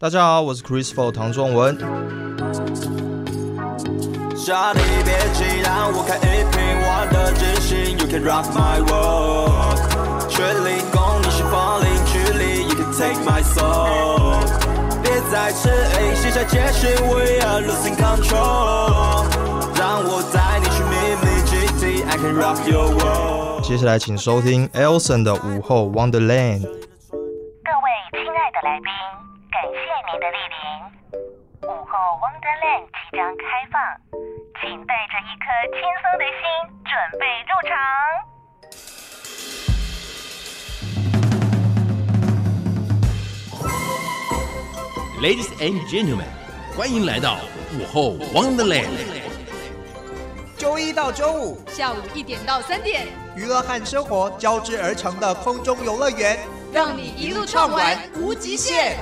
大家好，我是 Chris For 唐仲文。小弟别急，让我开一瓶我的真心。You can rock my world，全力攻你是风零距离。You can take my soul，别再迟疑，卸下戒心，We are losing control。让我带你去秘密基地，I can rock your world。接下来请收听 Elson 的午后 Wonderland。各位亲爱的来宾。Wonderland 即将开放，请带着一颗轻松的心准备入场。Ladies and gentlemen，欢迎来到午后 Wonderland。周一到周五下午一点到三点，娱乐和生活交织而成的空中游乐园，让你一路畅玩无极限。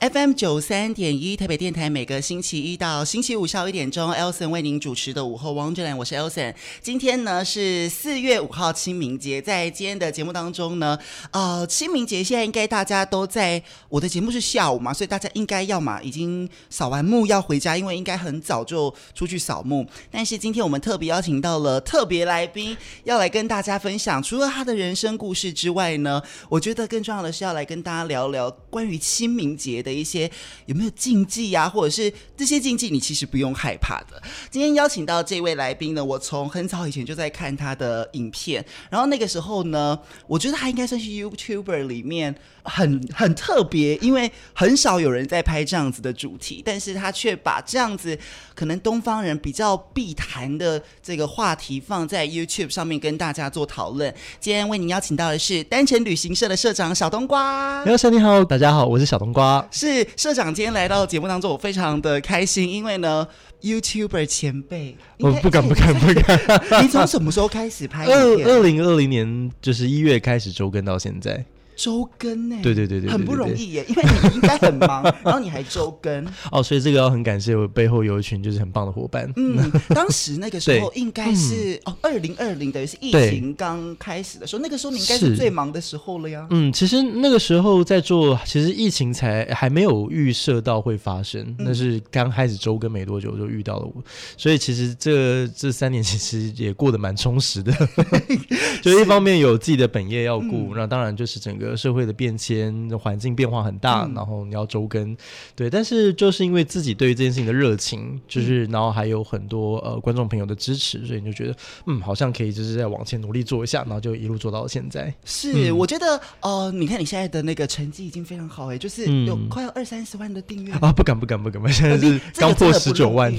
FM 九三点一台北电台，每个星期一到星期五下午一点钟，Elson 为您主持的午后 Wonderland，我是 Elson。今天呢是四月五号清明节，在今天的节目当中呢，呃，清明节现在应该大家都在，我的节目是下午嘛，所以大家应该要嘛已经扫完墓要回家，因为应该很早就出去扫墓。但是今天我们特别邀请到了特别来宾，要来跟大家分享，除了他的人生故事之外呢，我觉得更重要的是要来跟大家聊聊关于清明节。的一些有没有禁忌呀、啊，或者是这些禁忌你其实不用害怕的。今天邀请到这位来宾呢，我从很早以前就在看他的影片，然后那个时候呢，我觉得他应该算是 YouTuber 里面很很特别，因为很少有人在拍这样子的主题，但是他却把这样子可能东方人比较必谈的这个话题放在 YouTube 上面跟大家做讨论。今天为您邀请到的是单程旅行社的社长小冬瓜。你好，你好，大家好，我是小冬瓜。是社长今天来到节目当中，我非常的开心，因为呢，YouTuber 前辈，我不敢不敢不敢。你从什么时候开始拍？二二零二零年就是一月开始周更到现在。周更呢？对对对对，很不容易耶，因为你应该很忙，然后你还周更哦，所以这个要很感谢我背后有一群就是很棒的伙伴。嗯，当时那个时候 应该是哦，二零二零等于是疫情刚开始的时候，那个时候你应该是最忙的时候了呀。嗯，其实那个时候在做，其实疫情才还没有预设到会发生，那是刚开始周更没多久就遇到了我，所以其实这这三年其实也过得蛮充实的，就一方面有自己的本业要顾，那当然就是整个。社会的变迁，环境变化很大，嗯、然后你要周更，对，但是就是因为自己对于这件事情的热情，就是然后还有很多呃观众朋友的支持，所以你就觉得嗯，好像可以就是再往前努力做一下，然后就一路做到现在。是，嗯、我觉得呃，你看你现在的那个成绩已经非常好哎，就是有快要二三十万的订阅啊，不敢不敢不敢，现在是刚破十九万，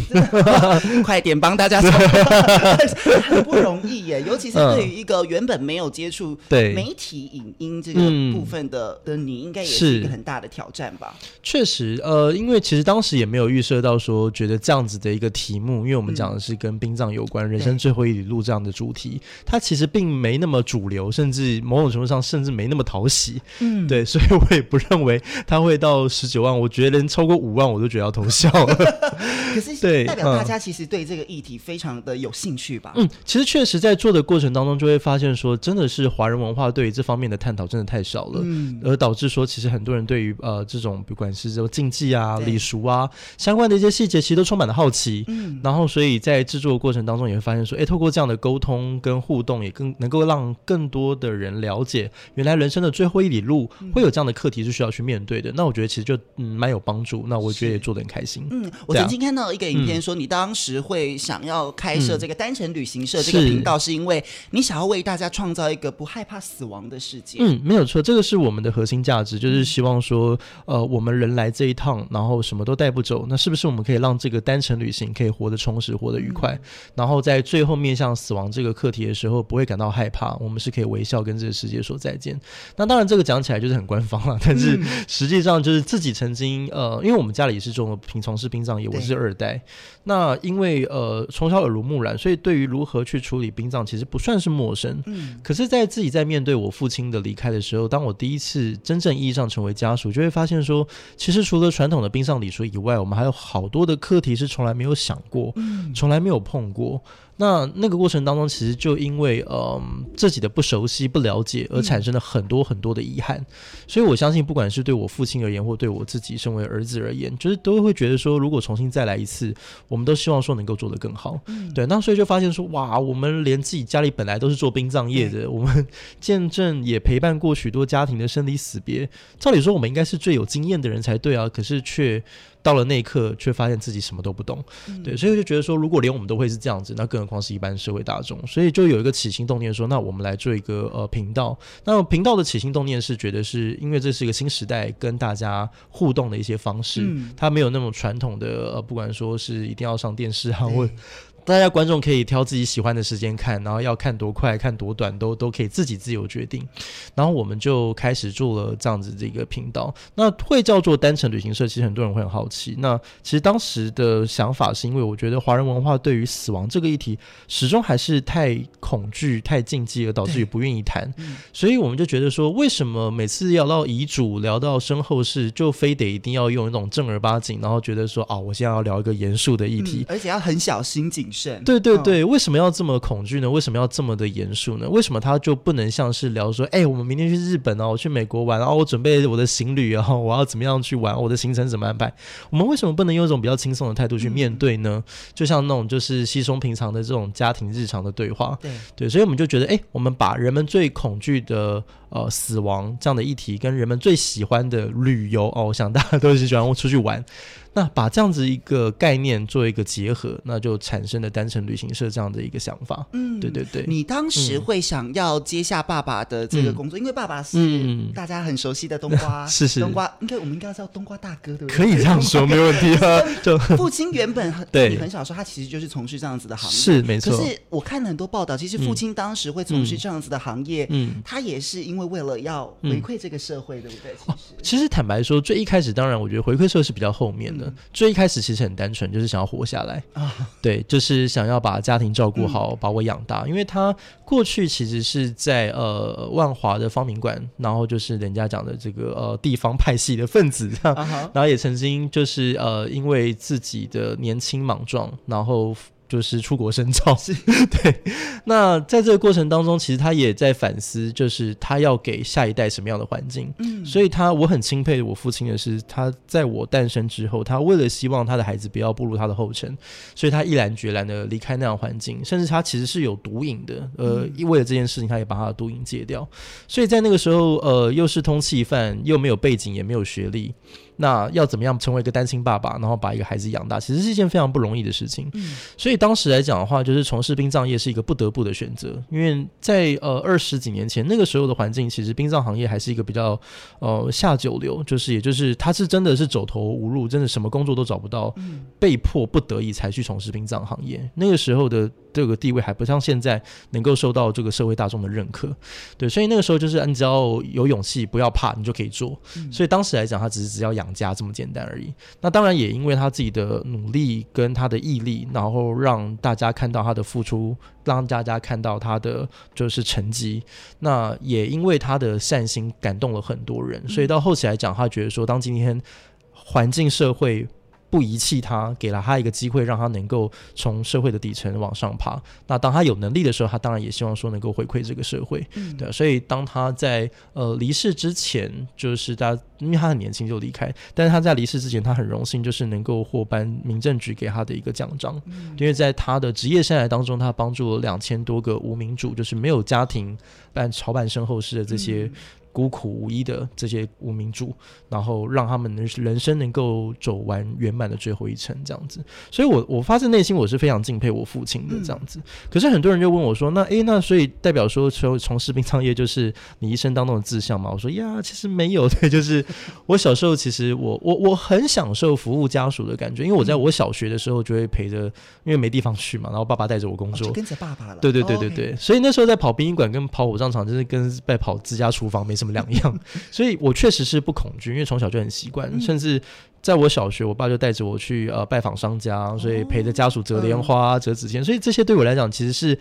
快点帮大家说，很不容易耶，尤其是对于一个原本没有接触对。媒体影音这个。嗯部分的的你应该也是一个很大的挑战吧？确实，呃，因为其实当时也没有预设到说，觉得这样子的一个题目，因为我们讲的是跟殡葬有关，嗯、人生最后一里路这样的主题，它其实并没那么主流，甚至某种程度上甚至没那么讨喜。嗯，对，所以我也不认为它会到十九万，我觉得连超过五万我都觉得要偷笑了。可是，对，代表大家其实对这个议题非常的有兴趣吧？嗯，其实确实在做的过程当中，就会发现说，真的是华人文化对于这方面的探讨真的太少了，嗯，而导致说，其实很多人对于呃这种不管是这种禁忌啊、礼俗啊相关的一些细节，其实都充满了好奇，嗯，然后所以在制作的过程当中也会发现说，哎，透过这样的沟通跟互动，也更能够让更多的人了解，原来人生的最后一里路会有这样的课题是需要去面对的。嗯、那我觉得其实就嗯蛮有帮助，那我觉得也做得很开心。嗯，我曾经看到一个影片说，你当时会想要开设这个单程旅行社这个频道，是因为你想要为大家创造一个不害怕死亡的世界。嗯，没有错，这个是我们的核心价值，就是希望说，呃，我们人来这一趟，然后什么都带不走，那是不是我们可以让这个单程旅行可以活得充实、活得愉快？嗯、然后在最后面向死亡这个课题的时候，不会感到害怕，我们是可以微笑跟这个世界说再见。那当然，这个讲起来就是很官方了，但是实际上就是自己曾经，呃，因为我们家里也是做平从事殡葬业，我是二代。那因为呃从小耳濡目染，所以对于如何去处理殡葬其实不算是陌生。嗯，可是，在自己在面对我父亲的离开的时候。候，当我第一次真正意义上成为家属，就会发现说，其实除了传统的冰上礼俗以外，我们还有好多的课题是从来没有想过，从来没有碰过。那那个过程当中，其实就因为嗯自己的不熟悉、不了解，而产生了很多很多的遗憾。嗯、所以我相信，不管是对我父亲而言，或对我自己身为儿子而言，就是都会觉得说，如果重新再来一次，我们都希望说能够做得更好。嗯、对，那所以就发现说，哇，我们连自己家里本来都是做殡葬业的，嗯、我们见证也陪伴过许多家庭的生离死别。照理说，我们应该是最有经验的人才对啊，可是却。到了那一刻，却发现自己什么都不懂，嗯、对，所以我就觉得说，如果连我们都会是这样子，那更何况是一般社会大众。所以就有一个起心动念说，那我们来做一个呃频道。那频道的起心动念是觉得是因为这是一个新时代跟大家互动的一些方式，嗯、它没有那种传统的呃，不管说是一定要上电视啊。大家观众可以挑自己喜欢的时间看，然后要看多快、看多短都都可以自己自由决定。然后我们就开始做了这样子这个频道。那会叫做单程旅行社，其实很多人会很好奇。那其实当时的想法是因为我觉得华人文化对于死亡这个议题始终还是太恐惧、太禁忌，而导致于不愿意谈。所以我们就觉得说，为什么每次要聊到遗嘱、聊到身后事，就非得一定要用一种正儿八经，然后觉得说，哦，我现在要聊一个严肃的议题，嗯，而且要很小心谨慎。对对对，为什么要这么恐惧呢？为什么要这么的严肃呢？为什么他就不能像是聊说，哎，我们明天去日本哦，我去美国玩，啊我准备我的行旅，然后我要怎么样去玩，我的行程怎么安排？我们为什么不能用一种比较轻松的态度去面对呢？就像那种就是稀松平常的这种家庭日常的对话，对对，所以我们就觉得，哎，我们把人们最恐惧的呃死亡这样的议题，跟人们最喜欢的旅游哦，我想大家都是喜欢出去玩。那把这样子一个概念做一个结合，那就产生了单程旅行社这样的一个想法。嗯，对对对。你当时会想要接下爸爸的这个工作，嗯、因为爸爸是大家很熟悉的冬瓜，嗯、是是冬瓜，应该我们应该要叫冬瓜大哥，对不对？可以这样说，没问题啊。就 父亲原本很对你很小时候，他其实就是从事这样子的行业，是没错。可是我看了很多报道，其实父亲当时会从事这样子的行业，嗯，他也是因为为了要回馈这个社会，对不对？其实，其实坦白说，最一开始，当然我觉得回馈社会是比较后面的，最一开始。其实很单纯，就是想要活下来啊，对，就是想要把家庭照顾好，嗯、把我养大。因为他过去其实是在呃万华的方明馆，然后就是人家讲的这个呃地方派系的分子这样，啊、然后也曾经就是呃因为自己的年轻莽撞，然后。就是出国深造，是 对。那在这个过程当中，其实他也在反思，就是他要给下一代什么样的环境。嗯，所以他我很钦佩我父亲的是，他在我诞生之后，他为了希望他的孩子不要步入他的后尘，所以他毅然决然的离开那样环境，甚至他其实是有毒瘾的。呃，为了这件事情，他也把他的毒瘾戒掉。所以在那个时候，呃，又是通气犯，又没有背景，也没有学历。那要怎么样成为一个单亲爸爸，然后把一个孩子养大，其实是一件非常不容易的事情。嗯，所以当时来讲的话，就是从事殡葬业是一个不得不的选择，因为在呃二十几年前那个时候的环境，其实殡葬行业还是一个比较呃下九流，就是也就是他是真的是走投无路，真的什么工作都找不到，被迫不得已才去从事殡葬行业。那个时候的这个地位还不像现在能够受到这个社会大众的认可，对，所以那个时候就是你只要有勇气，不要怕，你就可以做。所以当时来讲，他只是只要养。家这么简单而已。那当然也因为他自己的努力跟他的毅力，然后让大家看到他的付出，让大家看到他的就是成绩。那也因为他的善心感动了很多人，所以到后期来讲，他觉得说，当今天环境社会。不遗弃他，给了他一个机会，让他能够从社会的底层往上爬。那当他有能力的时候，他当然也希望说能够回馈这个社会。嗯、对，所以当他在呃离世之前，就是他因为他很年轻就离开，但是他在离世之前，他很荣幸就是能够获颁民政局给他的一个奖章，嗯、因为在他的职业生涯当中，他帮助了两千多个无名主，就是没有家庭办操办身后事的这些。嗯孤苦无依的这些无名主，然后让他们的人生能够走完圆满的最后一程，这样子。所以我，我我发自内心我是非常敬佩我父亲的这样子。嗯、可是很多人就问我说：“那诶，那所以代表说，从从事殡葬业就是你一生当中的志向吗？”我说：“呀，其实没有。对，就是我小时候其实我我我很享受服务家属的感觉，因为我在我小学的时候就会陪着，因为没地方去嘛，然后爸爸带着我工作，哦、跟着爸爸了。对对对对对，哦 okay、所以那时候在跑殡仪馆跟跑火葬场，就是跟在跑自家厨房没什么。两样，所以我确实是不恐惧，因为从小就很习惯，甚至在我小学，我爸就带着我去呃拜访商家，所以陪着家属折莲花、折纸钱，所以这些对我来讲其实是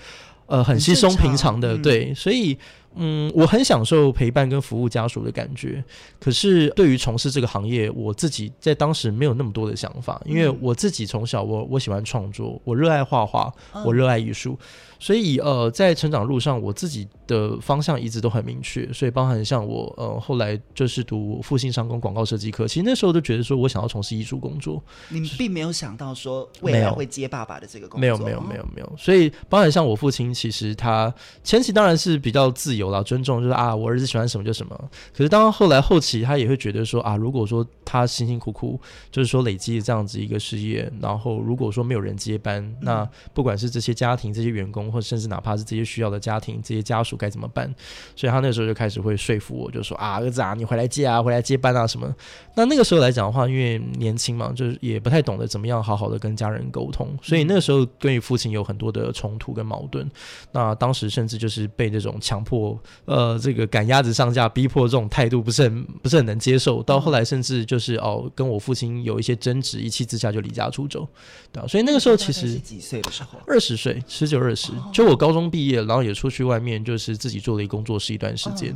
呃很稀松平常的，对，所以。嗯，我很享受陪伴跟服务家属的感觉。可是对于从事这个行业，我自己在当时没有那么多的想法，因为我自己从小我我喜欢创作，我热爱画画，我热爱艺术。所以呃，在成长路上，我自己的方向一直都很明确。所以包含像我呃后来就是读复兴商工广告设计科，其实那时候都觉得说我想要从事艺术工作。你并没有想到说未来会接爸爸的这个工作？没有没有没有没有。所以包含像我父亲，其实他前期当然是比较自由啦，尊重就是啊，我儿子喜欢什么就什么。可是当后来后期，他也会觉得说啊，如果说他辛辛苦苦就是说累积这样子一个事业，然后如果说没有人接班，嗯、那不管是这些家庭这些员工。或者甚至哪怕是这些需要的家庭，这些家属该怎么办？所以他那时候就开始会说服我，就说啊，儿子啊，你回来接啊，回来接班啊什么。那那个时候来讲的话，因为年轻嘛，就是也不太懂得怎么样好好的跟家人沟通，所以那个时候跟与父亲有很多的冲突跟矛盾。那当时甚至就是被这种强迫，呃，这个赶鸭子上架，逼迫这种态度不是很不是很能接受。到后来甚至就是哦，跟我父亲有一些争执，一气之下就离家出走，对啊。所以那个时候其实几岁的时候，二十岁，十九二十。就我高中毕业，然后也出去外面，就是自己做了一工作室一段时间。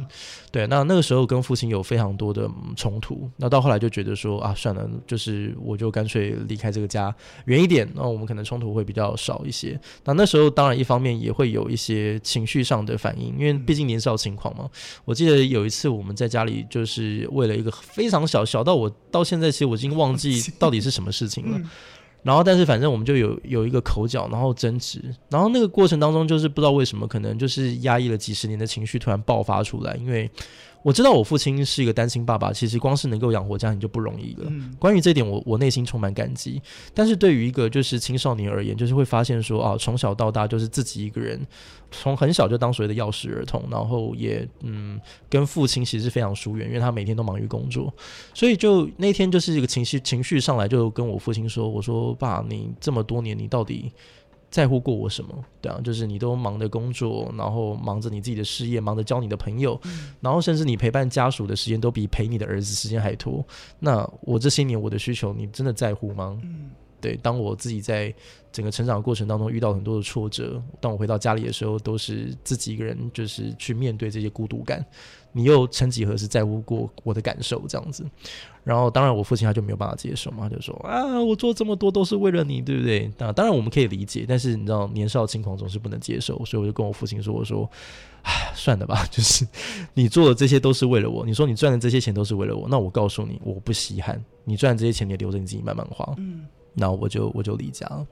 对，那那个时候跟父亲有非常多的冲突。那到后来就觉得说啊，算了，就是我就干脆离开这个家远一点，那我们可能冲突会比较少一些。那那时候当然一方面也会有一些情绪上的反应，因为毕竟年少轻狂嘛。我记得有一次我们在家里，就是为了一个非常小，小到我到现在其实我已经忘记到底是什么事情了。然后，但是反正我们就有有一个口角，然后争执，然后那个过程当中，就是不知道为什么，可能就是压抑了几十年的情绪突然爆发出来，因为。我知道我父亲是一个单亲爸爸，其实光是能够养活家庭就不容易了。嗯、关于这点我，我我内心充满感激。但是对于一个就是青少年而言，就是会发现说啊，从小到大就是自己一个人，从很小就当所谓的钥匙儿童，然后也嗯跟父亲其实是非常疏远，因为他每天都忙于工作。所以就那天就是一个情绪情绪上来，就跟我父亲说：“我说爸，你这么多年，你到底？”在乎过我什么？对啊，就是你都忙着工作，然后忙着你自己的事业，忙着交你的朋友，嗯、然后甚至你陪伴家属的时间都比陪你的儿子时间还多。那我这些年我的需求，你真的在乎吗？嗯、对，当我自己在整个成长过程当中遇到很多的挫折，当我回到家里的时候，都是自己一个人，就是去面对这些孤独感。你又曾几何时在乎过我的感受这样子，然后当然我父亲他就没有办法接受嘛，他就说啊，我做这么多都是为了你，对不对？那当然我们可以理解，但是你知道年少轻狂总是不能接受，所以我就跟我父亲说，我说，唉，算了吧，就是你做的这些都是为了我，你说你赚的这些钱都是为了我，那我告诉你，我不稀罕，你赚的这些钱你留着你自己慢慢花，嗯，那我就我就离家了。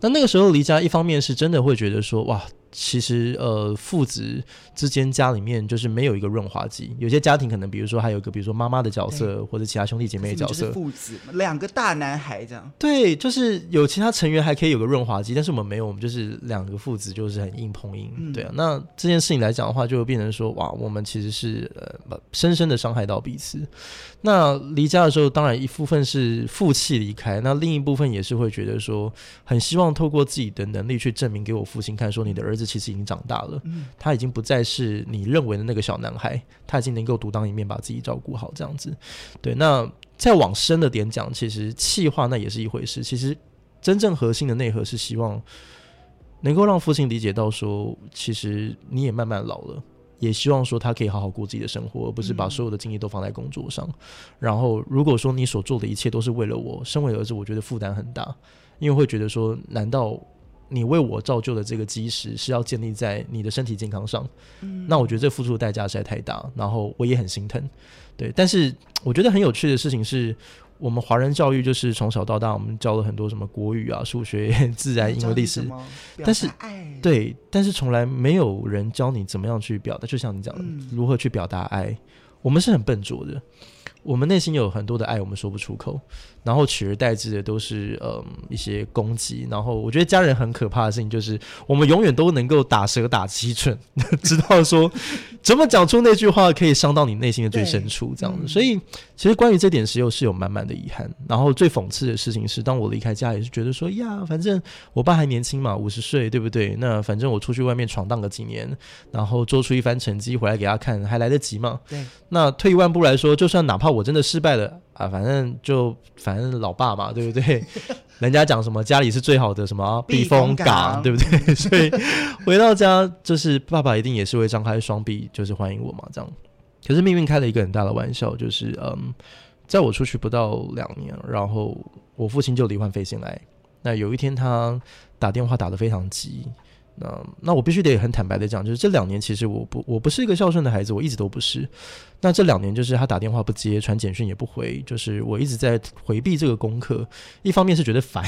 那那个时候离家，一方面是真的会觉得说哇。其实，呃，父子之间家里面就是没有一个润滑剂。有些家庭可能，比如说还有一个，比如说妈妈的角色，或者其他兄弟姐妹的角色。父子两个大男孩这样。对，就是有其他成员还可以有个润滑剂，但是我们没有，我们就是两个父子就是很硬碰硬。嗯、对啊，那这件事情来讲的话，就会变成说，哇，我们其实是呃深深的伤害到彼此。那离家的时候，当然一部分是负气离开，那另一部分也是会觉得说，很希望透过自己的能力去证明给我父亲看，说你的儿子。其实已经长大了，他已经不再是你认为的那个小男孩，他已经能够独当一面，把自己照顾好，这样子。对，那再往深的点讲，其实气话那也是一回事。其实真正核心的内核是希望能够让父亲理解到，说其实你也慢慢老了，也希望说他可以好好过自己的生活，而不是把所有的精力都放在工作上。然后，如果说你所做的一切都是为了我，身为儿子，我觉得负担很大，因为会觉得说，难道？你为我造就的这个基石是要建立在你的身体健康上，嗯，那我觉得这付出的代价实在太大，然后我也很心疼，对。但是我觉得很有趣的事情是，我们华人教育就是从小到大，我们教了很多什么国语啊、数学、自然、英文、历史，但是对，但是从来没有人教你怎么样去表达，就像你讲的，嗯，如何去表达爱，我们是很笨拙的。我们内心有很多的爱，我们说不出口，然后取而代之的都是嗯一些攻击。然后我觉得家人很可怕的事情就是，我们永远都能够打蛇打七寸，知道说怎么讲出那句话可以伤到你内心的最深处，这样子。所以其实关于这点时候是有满满的遗憾。然后最讽刺的事情是，当我离开家也是觉得说呀，反正我爸还年轻嘛，五十岁，对不对？那反正我出去外面闯荡个几年，然后做出一番成绩回来给他看，还来得及嘛？对。那退一万步来说，就算哪怕我真的失败了啊，反正就反正老爸嘛，对不对？人家讲什么家里是最好的什么避风港，港对不对？所以回到家就是爸爸一定也是会张开双臂，就是欢迎我嘛，这样。可是命运开了一个很大的玩笑，就是嗯，在我出去不到两年，然后我父亲就罹患肺腺癌。那有一天他打电话打得非常急。那那我必须得很坦白的讲，就是这两年其实我不我不是一个孝顺的孩子，我一直都不是。那这两年就是他打电话不接，传简讯也不回，就是我一直在回避这个功课。一方面是觉得烦，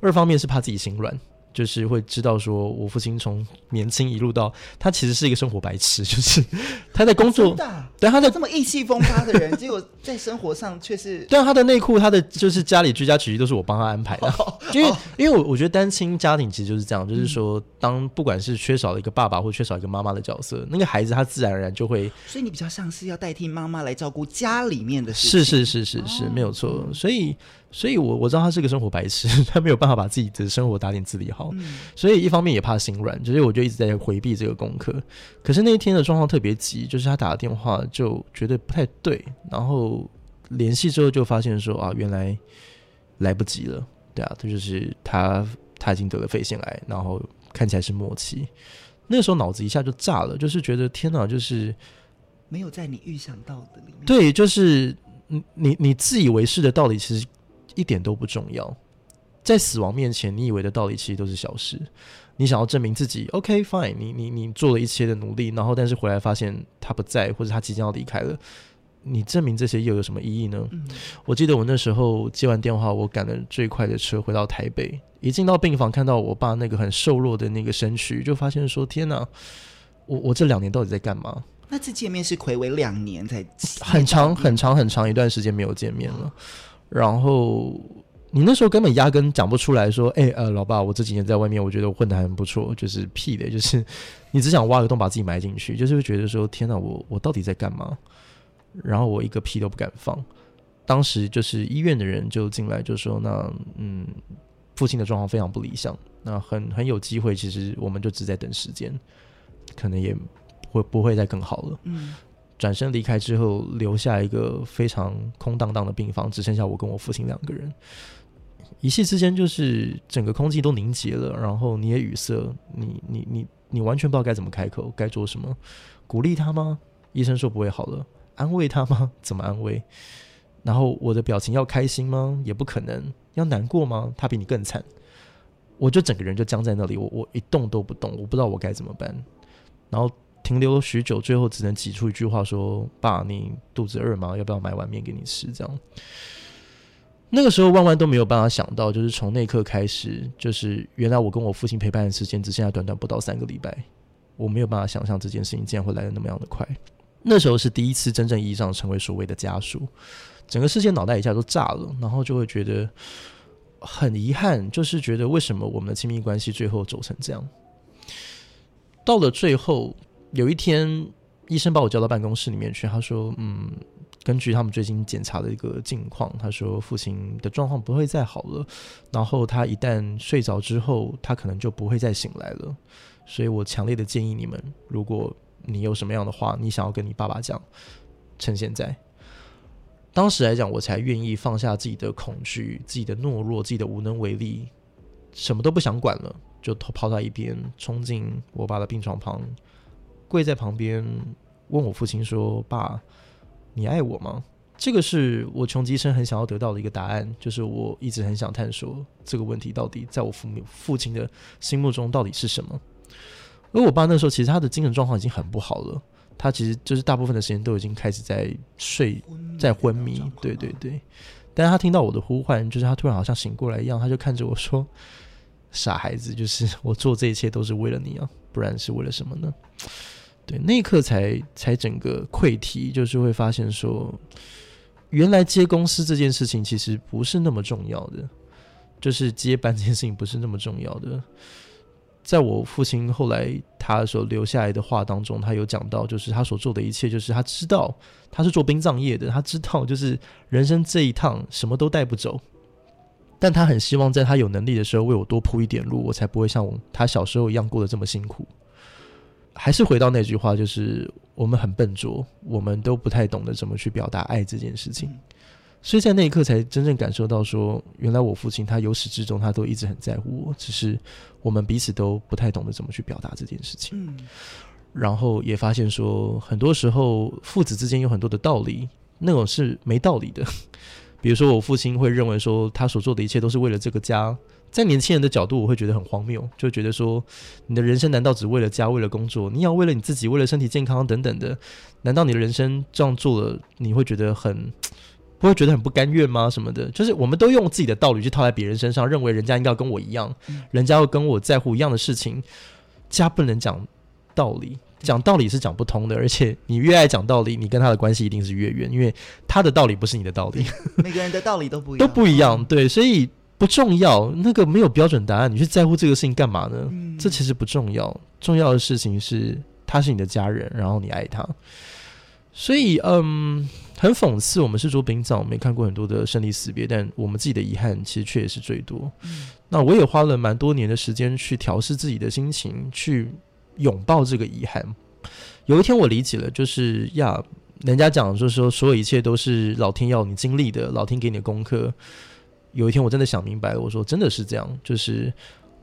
二方面是怕自己心软。就是会知道说，我父亲从年轻一路到他其实是一个生活白痴，就是 他在工作，对他在这么意气风发的人，结果在生活上却是对他的内裤，他的就是家里居家起居都是我帮他安排的，因为因为我我觉得单亲家庭其实就是这样，就是说当不管是缺少了一个爸爸或缺少一个妈妈的角色，那个孩子他自然而然就会，所以你比较像是要代替妈妈来照顾家里面的事情，是是是是是没有错，所以。所以我，我我知道他是个生活白痴，他没有办法把自己的生活打点自理好，嗯、所以一方面也怕心软，所以我就一直在回避这个功课。可是那一天的状况特别急，就是他打了电话就觉得不太对，然后联系之后就发现说啊，原来来不及了，对啊，这就是他他已经得了肺腺癌，然后看起来是末期。那个时候脑子一下就炸了，就是觉得天哪，就是没有在你预想到的里面，对，就是你你你自以为是的道理，其实。一点都不重要，在死亡面前，你以为的道理其实都是小事。你想要证明自己，OK fine，你你你做了一切的努力，然后但是回来发现他不在，或者他即将要离开了，你证明这些又有什么意义呢？嗯、我记得我那时候接完电话，我赶了最快的车回到台北，一进到病房，看到我爸那个很瘦弱的那个身躯，就发现说：天哪，我我这两年到底在干嘛？那次见面是睽违两年才很长很长很长一段时间没有见面了。然后你那时候根本压根讲不出来说，哎、呃，老爸，我这几年在外面，我觉得我混得还不错，就是屁的，就是你只想挖个洞把自己埋进去，就是会觉得说，天哪，我我到底在干嘛？然后我一个屁都不敢放。当时就是医院的人就进来就说，那嗯，父亲的状况非常不理想，那很很有机会，其实我们就只在等时间，可能也会不会再更好了。嗯。转身离开之后，留下一个非常空荡荡的病房，只剩下我跟我父亲两个人。一夕之间，就是整个空气都凝结了，然后你也语塞，你你你你完全不知道该怎么开口，该做什么？鼓励他吗？医生说不会好了。安慰他吗？怎么安慰？然后我的表情要开心吗？也不可能。要难过吗？他比你更惨。我就整个人就僵在那里，我我一动都不动，我不知道我该怎么办。然后。停留许久，最后只能挤出一句话说：“爸，你肚子饿吗？要不要买碗面给你吃？”这样。那个时候万万都没有办法想到，就是从那刻开始，就是原来我跟我父亲陪伴的时间只剩下短短不到三个礼拜。我没有办法想象这件事情竟然会来的那么样的快。那时候是第一次真正意义上成为所谓的家属，整个世界脑袋一下都炸了，然后就会觉得很遗憾，就是觉得为什么我们的亲密关系最后走成这样？到了最后。有一天，医生把我叫到办公室里面去。他说：“嗯，根据他们最近检查的一个近况，他说父亲的状况不会再好了。然后他一旦睡着之后，他可能就不会再醒来了。所以我强烈的建议你们，如果你有什么样的话，你想要跟你爸爸讲，趁现在。当时来讲，我才愿意放下自己的恐惧、自己的懦弱、自己的无能为力，什么都不想管了，就抛在一边，冲进我爸的病床旁。”跪在旁边问我父亲说：“爸，你爱我吗？”这个是我穷极一生很想要得到的一个答案，就是我一直很想探索这个问题到底在我父母父亲的心目中到底是什么。而我爸那时候其实他的精神状况已经很不好了，他其实就是大部分的时间都已经开始在睡，在昏迷。对对对，但是他听到我的呼唤，就是他突然好像醒过来一样，他就看着我说：“傻孩子，就是我做这一切都是为了你啊，不然是为了什么呢？”对，那一刻才才整个溃堤，就是会发现说，原来接公司这件事情其实不是那么重要的，就是接班这件事情不是那么重要的。在我父亲后来他所留下来的话当中，他有讲到，就是他所做的一切，就是他知道他是做殡葬业的，他知道就是人生这一趟什么都带不走，但他很希望在他有能力的时候为我多铺一点路，我才不会像他小时候一样过得这么辛苦。还是回到那句话，就是我们很笨拙，我们都不太懂得怎么去表达爱这件事情。所以在那一刻才真正感受到说，说原来我父亲他由始至终他都一直很在乎我，只是我们彼此都不太懂得怎么去表达这件事情。嗯，然后也发现说，很多时候父子之间有很多的道理，那种是没道理的。比如说，我父亲会认为说，他所做的一切都是为了这个家。在年轻人的角度，我会觉得很荒谬，就觉得说，你的人生难道只为了家、为了工作？你要为了你自己、为了身体健康等等的？难道你的人生这样做了，你会觉得很？不会觉得很不甘愿吗？什么的，就是我们都用自己的道理去套在别人身上，认为人家应该要跟我一样，嗯、人家要跟我在乎一样的事情。家不能讲道理，讲道理是讲不通的。而且你越爱讲道理，你跟他的关系一定是越远，因为他的道理不是你的道理。每个人的道理都不一样，都不一样。对，所以不重要。那个没有标准答案，你去在乎这个事情干嘛呢？嗯、这其实不重要。重要的事情是，他是你的家人，然后你爱他。所以，嗯。很讽刺，我们是做殡葬，没看过很多的生离死别，但我们自己的遗憾其实却也是最多。嗯、那我也花了蛮多年的时间去调试自己的心情，去拥抱这个遗憾。有一天我理解了，就是呀，人家讲就是说，所有一切都是老天要你经历的，老天给你的功课。有一天我真的想明白了，我说真的是这样，就是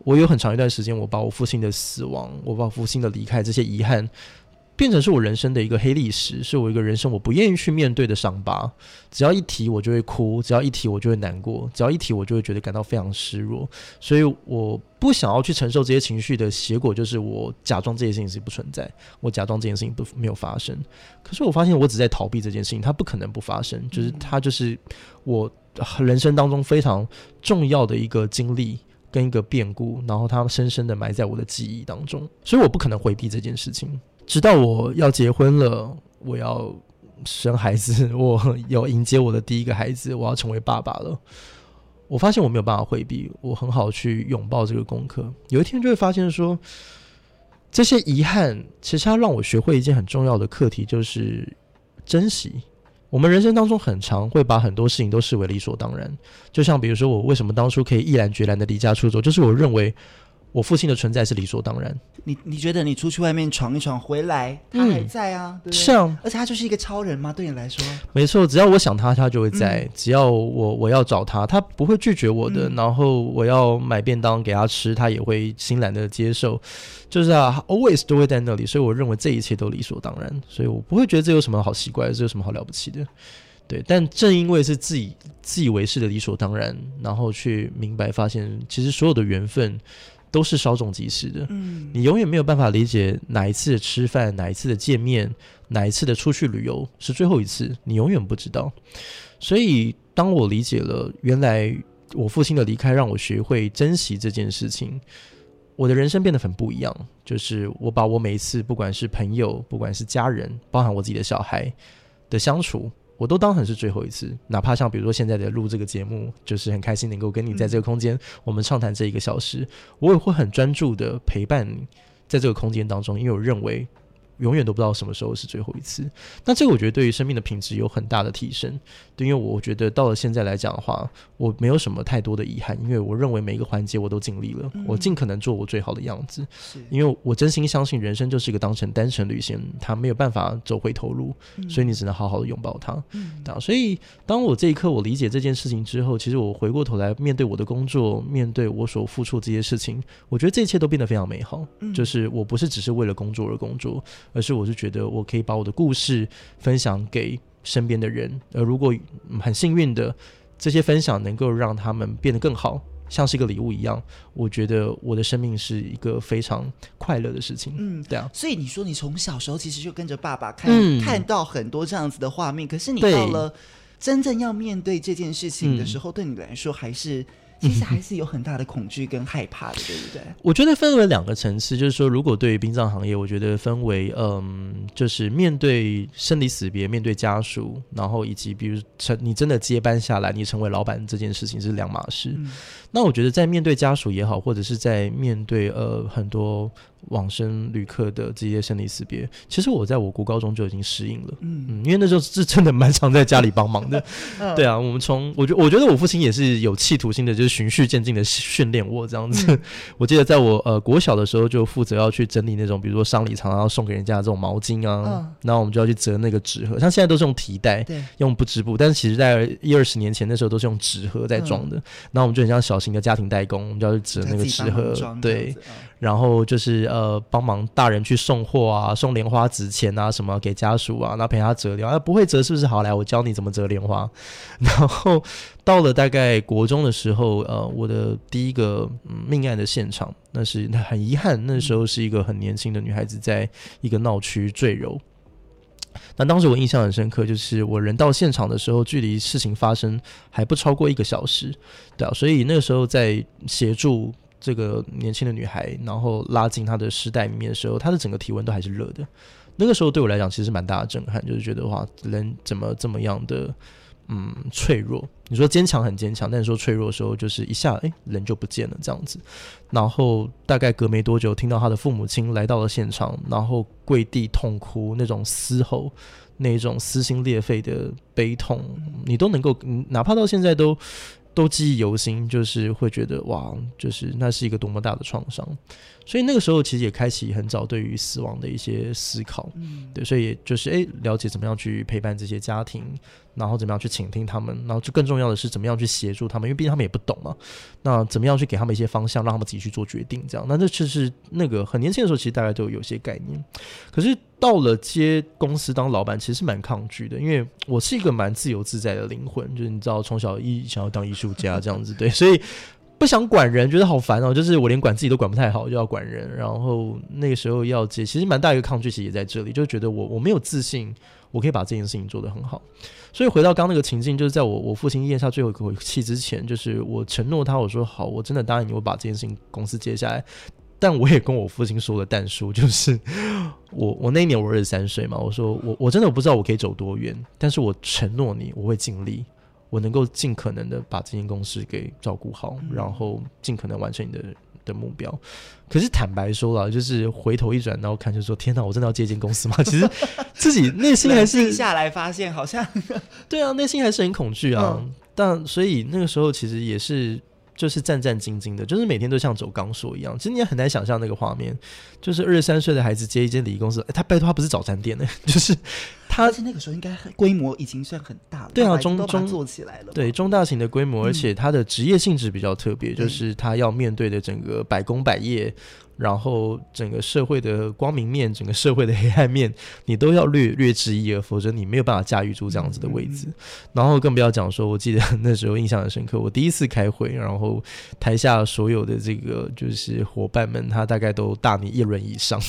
我有很长一段时间，我把我父亲的死亡，我把我父亲的离开这些遗憾。变成是我人生的一个黑历史，是我一个人生我不愿意去面对的伤疤。只要一提我就会哭，只要一提我就会难过，只要一提我就会觉得感到非常失落。所以我不想要去承受这些情绪的结果，就是我假装这些事情是不存在，我假装这件事情不没有发生。可是我发现我只在逃避这件事情，它不可能不发生，就是它就是我人生当中非常重要的一个经历跟一个变故，然后它深深的埋在我的记忆当中，所以我不可能回避这件事情。直到我要结婚了，我要生孩子，我要迎接我的第一个孩子，我要成为爸爸了。我发现我没有办法回避，我很好去拥抱这个功课。有一天就会发现说，这些遗憾其实它让我学会一件很重要的课题，就是珍惜。我们人生当中很长会把很多事情都视为理所当然，就像比如说我为什么当初可以毅然决然的离家出走，就是我认为。我父亲的存在是理所当然。你你觉得你出去外面闯一闯回来，他还在啊？嗯、对，是啊，而且他就是一个超人吗？对你来说，没错。只要我想他，他就会在；嗯、只要我我要找他，他不会拒绝我的。嗯、然后我要买便当给他吃，他也会欣然的接受。就是啊，always 都会在那里。所以我认为这一切都理所当然。所以我不会觉得这有什么好奇怪，这有什么好了不起的？对。但正因为是自己自以为是的理所当然，然后去明白发现，其实所有的缘分。都是稍纵即逝的，嗯，你永远没有办法理解哪一次的吃饭，哪一次的见面，哪一次的出去旅游是最后一次，你永远不知道。所以，当我理解了原来我父亲的离开让我学会珍惜这件事情，我的人生变得很不一样。就是我把我每一次，不管是朋友，不管是家人，包含我自己的小孩的相处。我都当成是最后一次，哪怕像比如说现在的录这个节目，就是很开心能够跟你在这个空间，我们畅谈这一个小时，我也会很专注的陪伴你在这个空间当中，因为我认为。永远都不知道什么时候是最后一次。那这个我觉得对于生命的品质有很大的提升。对，因为我觉得到了现在来讲的话，我没有什么太多的遗憾，因为我认为每一个环节我都尽力了，嗯、我尽可能做我最好的样子。因为我真心相信人生就是一个当成单程旅行，它没有办法走回头路，嗯、所以你只能好好的拥抱它。嗯，所以当我这一刻我理解这件事情之后，其实我回过头来面对我的工作，面对我所付出这些事情，我觉得这一切都变得非常美好。嗯、就是我不是只是为了工作而工作。而是我是觉得我可以把我的故事分享给身边的人，而如果很幸运的这些分享能够让他们变得更好，像是一个礼物一样，我觉得我的生命是一个非常快乐的事情。嗯，对啊。所以你说你从小时候其实就跟着爸爸看、嗯、看到很多这样子的画面，可是你到了真正要面对这件事情的时候，对你来说还是。其实还是有很大的恐惧跟害怕的，对不对？我觉得分为两个层次，就是说，如果对于殡葬行业，我觉得分为，嗯，就是面对生离死别，面对家属，然后以及比如成你真的接班下来，你成为老板这件事情是两码事。嗯、那我觉得在面对家属也好，或者是在面对呃很多往生旅客的这些生离死别，其实我在我国高中就已经适应了，嗯嗯，因为那时候是真的蛮常在家里帮忙的，对啊，我们从我觉我觉得我父亲也是有企图心的，就是循序渐进的训练我这样子。嗯、我记得在我呃国小的时候就负责要去整理那种比如说丧礼常常要送给人家的这种毛巾啊，嗯、然后我们就要去折那个纸盒，像现在都是用提袋，对，用不织布，但是其实在一二十年前那时候都是用纸盒在装的，然后我们就很像小型的家庭代工，我们就要去折那个纸盒，对。然后就是呃，帮忙大人去送货啊，送莲花纸钱啊，什么给家属啊，然后陪他折莲花。啊，不会折是不是？好，来，我教你怎么折莲花。然后到了大概国中的时候，呃，我的第一个、嗯、命案的现场，那是很遗憾，那时候是一个很年轻的女孩子，在一个闹区坠楼。那当时我印象很深刻，就是我人到现场的时候，距离事情发生还不超过一个小时，对啊，所以那个时候在协助。这个年轻的女孩，然后拉进她的尸袋里面的时候，她的整个体温都还是热的。那个时候对我来讲，其实蛮大的震撼，就是觉得哇，人怎么这么样的嗯脆弱？你说坚强很坚强，但是说脆弱的时候，就是一下哎人就不见了这样子。然后大概隔没多久，听到他的父母亲来到了现场，然后跪地痛哭，那种嘶吼，那种撕心裂肺的悲痛，你都能够，哪怕到现在都。都记忆犹新，就是会觉得哇，就是那是一个多么大的创伤，所以那个时候其实也开启很早对于死亡的一些思考，对，所以就是诶，了解怎么样去陪伴这些家庭。然后怎么样去倾听他们？然后就更重要的是怎么样去协助他们？因为毕竟他们也不懂嘛。那怎么样去给他们一些方向，让他们自己去做决定？这样，那这其实那个很年轻的时候，其实大家都有些概念。可是到了接公司当老板，其实是蛮抗拒的，因为我是一个蛮自由自在的灵魂，就是你知道，从小一想要当艺术家这样子，对，所以不想管人，觉得好烦哦。就是我连管自己都管不太好，就要管人。然后那个时候要接，其实蛮大一个抗拒，其实也在这里，就觉得我我没有自信，我可以把这件事情做得很好。所以回到刚那个情境，就是在我我父亲咽下最后一口气之前，就是我承诺他，我说好，我真的答应你，我把这件事情公司接下来。但我也跟我父亲说了，但书就是 我我那一年我二十三岁嘛，我说我我真的不知道我可以走多远，但是我承诺你，我会尽力，我能够尽可能的把这间公司给照顾好，然后尽可能完成你的。的目标，可是坦白说了，就是回头一转，然后看，就说天哪，我真的要接近公司吗？其实自己内心还是下来发现，好像对啊，内心还是很恐惧啊。嗯、但所以那个时候其实也是就是战战兢兢的，就是每天都像走钢索一样。其实你也很难想象那个画面，就是二十三岁的孩子接一间礼仪公司，他拜托他不是早餐店呢，就是。他那个时候应该规模已经算很大了，对啊，中中做起来了，对中大型的规模，而且他的职业性质比较特别，嗯、就是他要面对的整个百工百业，然后整个社会的光明面，整个社会的黑暗面，你都要略略知一二，否则你没有办法驾驭住这样子的位置。嗯、然后更不要讲说，我记得那时候印象很深刻，我第一次开会，然后台下所有的这个就是伙伴们，他大概都大你一轮以上。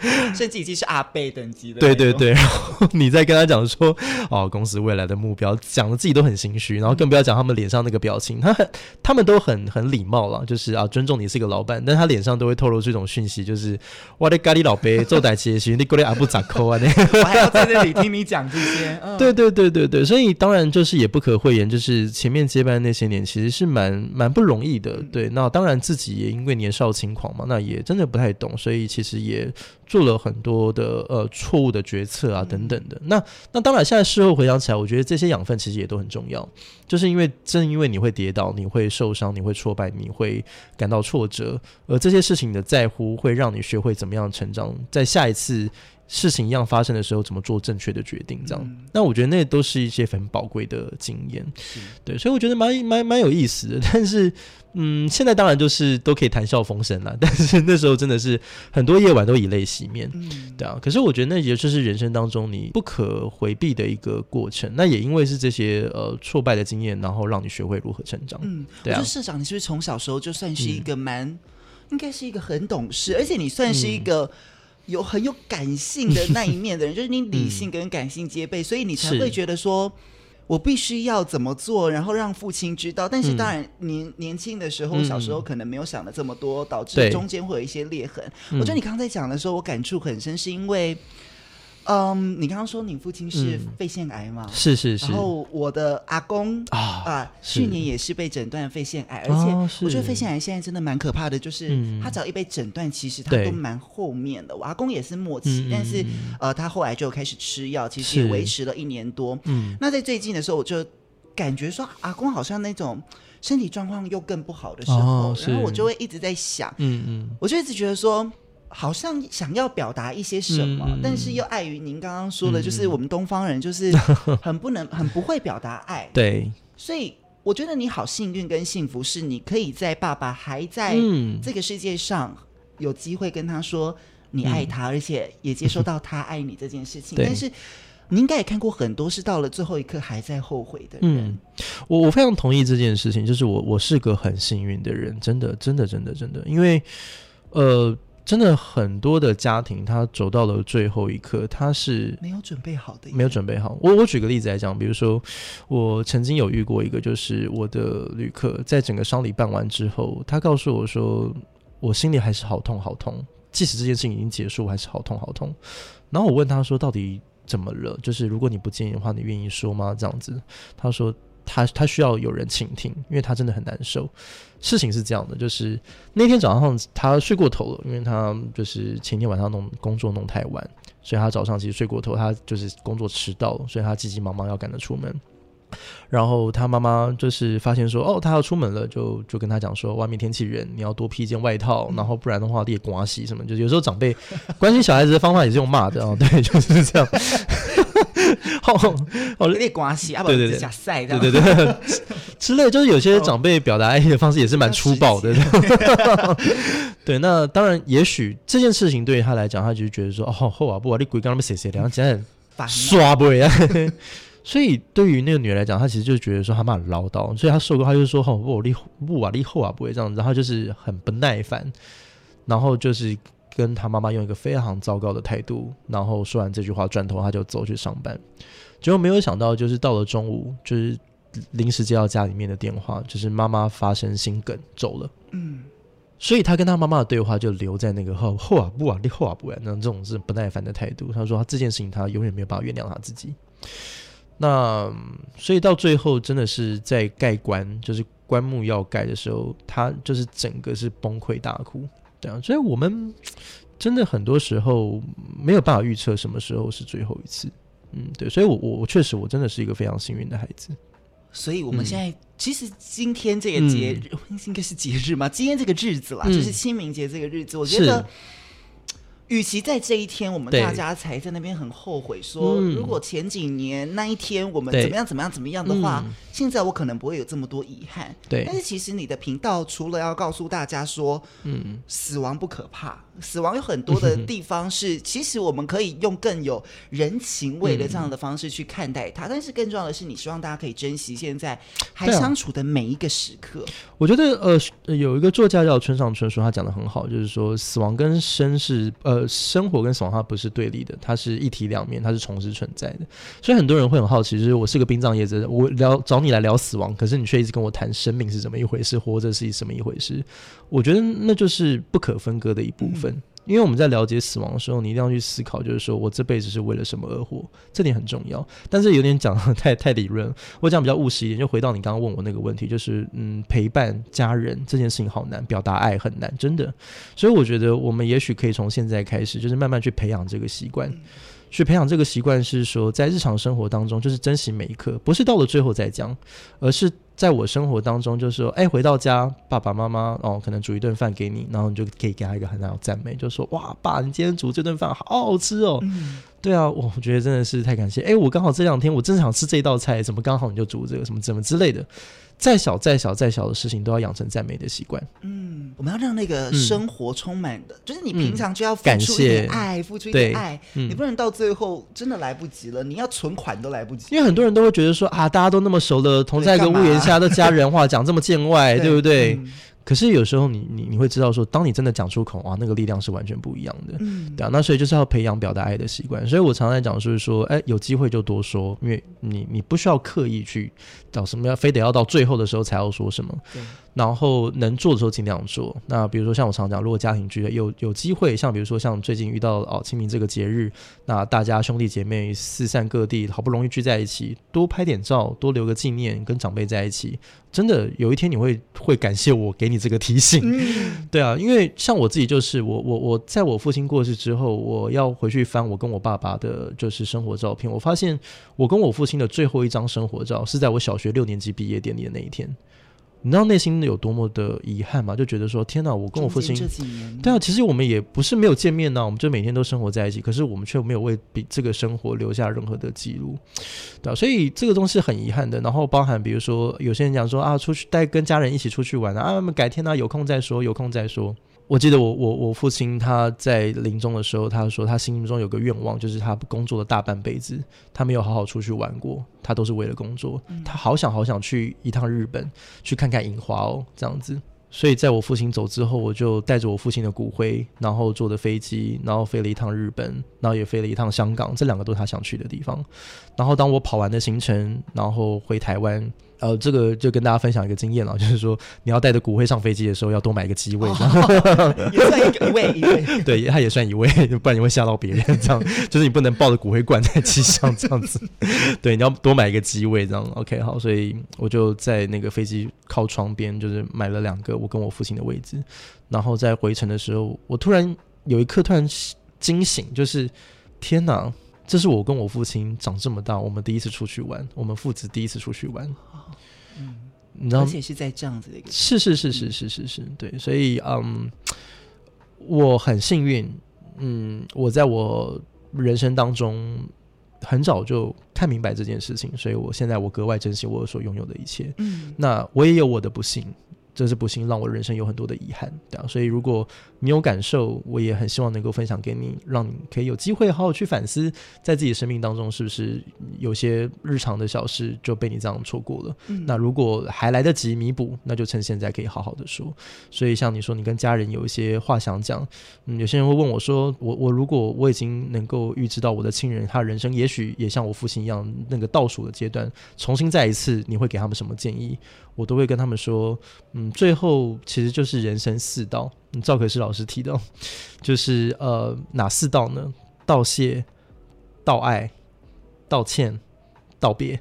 甚至已经是阿贝等级的。对对对，然后 你再跟他讲说，哦，公司未来的目标，讲的自己都很心虚，然后更不要讲他们脸上那个表情，他很，他们都很很礼貌了，就是啊，尊重你是一个老板，但他脸上都会透露出一种讯息，就是我的咖喱老伯 做代切西，你过来阿不咋抠啊？我还要在这里听你讲这些。对对对对对，所以当然就是也不可讳言，就是前面接班那些年其实是蛮蛮不容易的。对，那当然自己也因为年少轻狂嘛，那也真的不太懂，所以其实也。做了很多的呃错误的决策啊等等的，嗯、那那当然现在事后回想起来，我觉得这些养分其实也都很重要，就是因为正因为你会跌倒，你会受伤，你会挫败，你会感到挫折，而这些事情的在乎会让你学会怎么样成长，在下一次事情一样发生的时候，怎么做正确的决定，这样。嗯、那我觉得那都是一些很宝贵的经验，是对，所以我觉得蛮蛮蛮有意思的，但是。嗯，现在当然就是都可以谈笑风生了，但是那时候真的是很多夜晚都以泪洗面，嗯、对啊。可是我觉得那也就是人生当中你不可回避的一个过程。那也因为是这些呃挫败的经验，然后让你学会如何成长。嗯，对啊。社长，你是不是从小时候就算是一个蛮，嗯、应该是一个很懂事，而且你算是一个有很有感性的那一面的人，嗯、就是你理性跟感性皆备，嗯、所以你才会觉得说。我必须要怎么做，然后让父亲知道。但是当然年，年、嗯、年轻的时候，小时候可能没有想的这么多，导致中间会有一些裂痕。我觉得你刚才讲的时候，我感触很深，是因为，嗯，你刚刚说你父亲是肺腺癌嘛？是是是。然后我的阿公啊，啊去年也是被诊断肺腺癌，而且我觉得肺腺癌现在真的蛮可怕的，就是他只要一被诊断，其实他都蛮后面的。我阿公也是末期，但是呃，他后来就开始吃药，其实也维持了一年多。嗯，那在最近的时候，我就感觉说阿公好像那种身体状况又更不好的时候，然后我就会一直在想，嗯嗯，我就一直觉得说。好像想要表达一些什么，嗯、但是又碍于您刚刚说的，就是我们东方人就是 很不能、很不会表达爱。对，所以我觉得你好幸运跟幸福，是你可以在爸爸还在这个世界上有机会跟他说你爱他，嗯、而且也接受到他爱你这件事情。嗯、但是你应该也看过很多是到了最后一刻还在后悔的人。嗯，我我非常同意这件事情，就是我我是个很幸运的人，真的，真的，真的，真的，因为呃。真的很多的家庭，他走到了最后一刻，他是没有准备好的，没有准备好。我我举个例子来讲，比如说我曾经有遇过一个，就是我的旅客在整个丧礼办完之后，他告诉我说，我心里还是好痛好痛，即使这件事情已经结束，还是好痛好痛。然后我问他说，到底怎么了？就是如果你不介意的话，你愿意说吗？这样子，他说。他他需要有人倾听，因为他真的很难受。事情是这样的，就是那天早上他睡过头了，因为他就是前天晚上弄工作弄太晚，所以他早上其实睡过头，他就是工作迟到了，所以他急急忙忙要赶着出门。然后他妈妈就是发现说，哦，他要出门了，就就跟他讲说，外面天气冷，你要多披一件外套，然后不然的话，你也刮洗什么。就有时候长辈关心小孩子的方法也是用骂的啊，对，就是这样。好，好，有点关系啊，对对对，对对对，之类，就是有些长辈表达爱意的方式也是蛮粗暴的。对，那当然，也许这件事情对于他来讲，他就是觉得说，哦，后啊，不啊，你鬼刚刚谁谁两家刷不呀？所以对于那个女人来讲，她其实就觉得说她妈很唠叨，所以她受够，她就说，哦，不，你不啊，你后啊不会这样子，然后就是很不耐烦，然后就是。跟他妈妈用一个非常糟糕的态度，然后说完这句话，转头他就走去上班。结果没有想到，就是到了中午，就是临时接到家里面的电话，就是妈妈发生心梗走了。嗯，所以他跟他妈妈的对话就留在那个后后啊不啊你后啊不啊那这种是不耐烦的态度。他说他这件事情他永远没有办法原谅他自己。那所以到最后真的是在盖棺，就是棺木要盖的时候，他就是整个是崩溃大哭。对啊，所以我们真的很多时候没有办法预测什么时候是最后一次。嗯，对，所以我我我确实我真的是一个非常幸运的孩子。所以我们现在、嗯、其实今天这个节日、嗯、应该是节日吗？今天这个日子啦，嗯、就是清明节这个日子，我觉得。与其在这一天，我们大家才在那边很后悔，说如果前几年那一天我们怎么样怎么样怎么样的话，现在我可能不会有这么多遗憾。对，但是其实你的频道除了要告诉大家说，嗯，死亡不可怕，死亡有很多的地方是，其实我们可以用更有人情味的这样的方式去看待它。但是更重要的是，你希望大家可以珍惜现在还相处的每一个时刻。我觉得呃，有一个作家叫村上春树，他讲的很好，就是说死亡跟生是呃。生活跟死亡它不是对立的，它是一体两面，它是同时存在的。所以很多人会很好奇，就是我是个殡葬业者，我聊找你来聊死亡，可是你却一直跟我谈生命是怎么一回事，活着是什么一回事。我觉得那就是不可分割的一部分。因为我们在了解死亡的时候，你一定要去思考，就是说我这辈子是为了什么而活，这点很重要。但是有点讲得太太理论，我讲比较务实一点，就回到你刚刚问我那个问题，就是嗯，陪伴家人这件事情好难，表达爱很难，真的。所以我觉得我们也许可以从现在开始，就是慢慢去培养这个习惯。去培养这个习惯是说，在日常生活当中，就是珍惜每一刻，不是到了最后再讲，而是在我生活当中，就是说，哎，回到家，爸爸妈妈哦，可能煮一顿饭给你，然后你就可以给他一个很大的赞美，就说，哇，爸，你今天煮这顿饭好好吃哦。嗯、对啊，我觉得真的是太感谢。哎，我刚好这两天我真想吃这道菜，怎么刚好你就煮这个，什么怎么之类的。再小再小再小的事情，都要养成赞美的习惯。嗯，我们要让那个生活充满的，嗯、就是你平常就要付出一点爱，付出一点爱。嗯、你不能到最后真的来不及了，你要存款都来不及。因为很多人都会觉得说啊，大家都那么熟的，同在一个屋檐下的家人话，讲这么见外，对，对不对？嗯可是有时候你你你会知道说，当你真的讲出口，啊，那个力量是完全不一样的，嗯，对啊。那所以就是要培养表达爱的习惯。所以我常常讲就是说，哎，有机会就多说，因为你你不需要刻意去找什么，要非得要到最后的时候才要说什么。然后能做的时候尽量做。那比如说像我常讲，如果家庭聚会有有机会，像比如说像最近遇到哦清明这个节日，那大家兄弟姐妹四散各地，好不容易聚在一起，多拍点照，多留个纪念，跟长辈在一起，真的有一天你会会感谢我给你这个提醒。嗯、对啊，因为像我自己就是我我我在我父亲过世之后，我要回去翻我跟我爸爸的就是生活照片，我发现我跟我父亲的最后一张生活照是在我小学六年级毕业典礼的那一天。你知道内心有多么的遗憾吗？就觉得说，天哪，我跟我父亲，对啊，其实我们也不是没有见面呢，我们就每天都生活在一起，可是我们却没有为比这个生活留下任何的记录，对啊，所以这个东西很遗憾的。然后包含比如说，有些人讲说啊，出去带跟家人一起出去玩啊，啊，我们改天呢，有空再说，有空再说。我记得我我我父亲他在临终的时候，他说他心中有个愿望，就是他工作的大半辈子，他没有好好出去玩过，他都是为了工作。他好想好想去一趟日本，去看看樱花哦，这样子。所以在我父亲走之后，我就带着我父亲的骨灰，然后坐的飞机，然后飞了一趟日本，然后也飞了一趟香港，这两个都是他想去的地方。然后当我跑完的行程，然后回台湾。呃，这个就跟大家分享一个经验了，就是说你要带着骨灰上飞机的时候，要多买一个机位，这样也算一个一位一位，对，他也算一位，不然你会吓到别人。这样就是你不能抱着骨灰罐在机上这样子，对，你要多买一个机位，这样 OK 好。所以我就在那个飞机靠窗边，就是买了两个我跟我父亲的位置。然后在回程的时候，我突然有一刻突然惊醒，就是天哪！这是我跟我父亲长这么大，我们第一次出去玩，我们父子第一次出去玩，嗯，你知道，而且是在这样子的一个，是是是是是是是，对，所以嗯，我很幸运，嗯，我在我人生当中很早就看明白这件事情，所以我现在我格外珍惜我所拥有的一切，嗯，那我也有我的不幸。这是不幸，让我人生有很多的遗憾，对啊。所以如果你有感受，我也很希望能够分享给你，让你可以有机会好好去反思，在自己生命当中是不是有些日常的小事就被你这样错过了。嗯。那如果还来得及弥补，那就趁现在可以好好的说。所以像你说，你跟家人有一些话想讲，嗯，有些人会问我说，我我如果我已经能够预知到我的亲人他人生也许也像我父亲一样那个倒数的阶段，重新再一次，你会给他们什么建议？我都会跟他们说，嗯，最后其实就是人生四道。赵可师老师提到，就是呃哪四道呢？道谢、道爱、道歉、道别，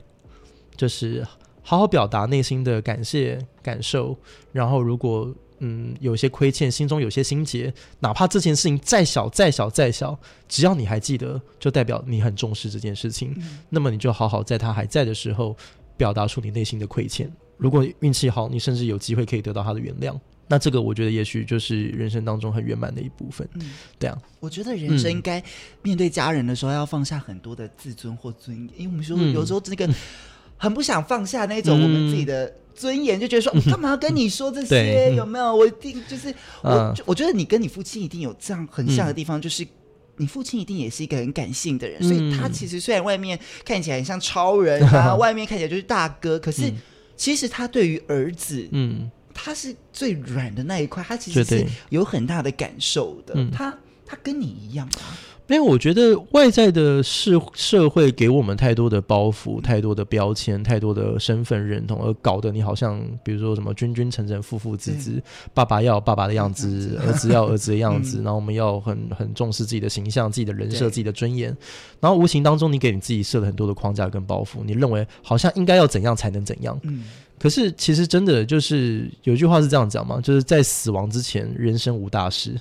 就是好好表达内心的感谢感受。然后如果嗯有些亏欠，心中有些心结，哪怕这件事情再小再小再小，只要你还记得，就代表你很重视这件事情。嗯。那么你就好好在他还在的时候，表达出你内心的亏欠。如果运气好，你甚至有机会可以得到他的原谅，那这个我觉得也许就是人生当中很圆满的一部分。嗯，对啊，我觉得人生应该面对家人的时候要放下很多的自尊或尊严，因为我们说有时候这个很不想放下那种我们自己的尊严，就觉得说我 干嘛要跟你说这些？有没有？我一定就是我，我觉得你跟你父亲一定有这样很像的地方，就是。你父亲一定也是一个很感性的人，所以他其实虽然外面看起来很像超人啊，外面看起来就是大哥，可是其实他对于儿子，嗯，他是最软的那一块，他其实是有很大的感受的。他他跟你一样啊。因为我觉得外在的社社会给我们太多的包袱、太多的标签、太多的身份认同，而搞得你好像，比如说什么君君臣臣、父父子子，爸爸要爸爸的样子，儿子要儿子的样子，然后我们要很很重视自己的形象、自己的人设、自己的尊严，然后无形当中你给你自己设了很多的框架跟包袱，你认为好像应该要怎样才能怎样，可是其实真的就是有句话是这样讲嘛，就是在死亡之前，人生无大事，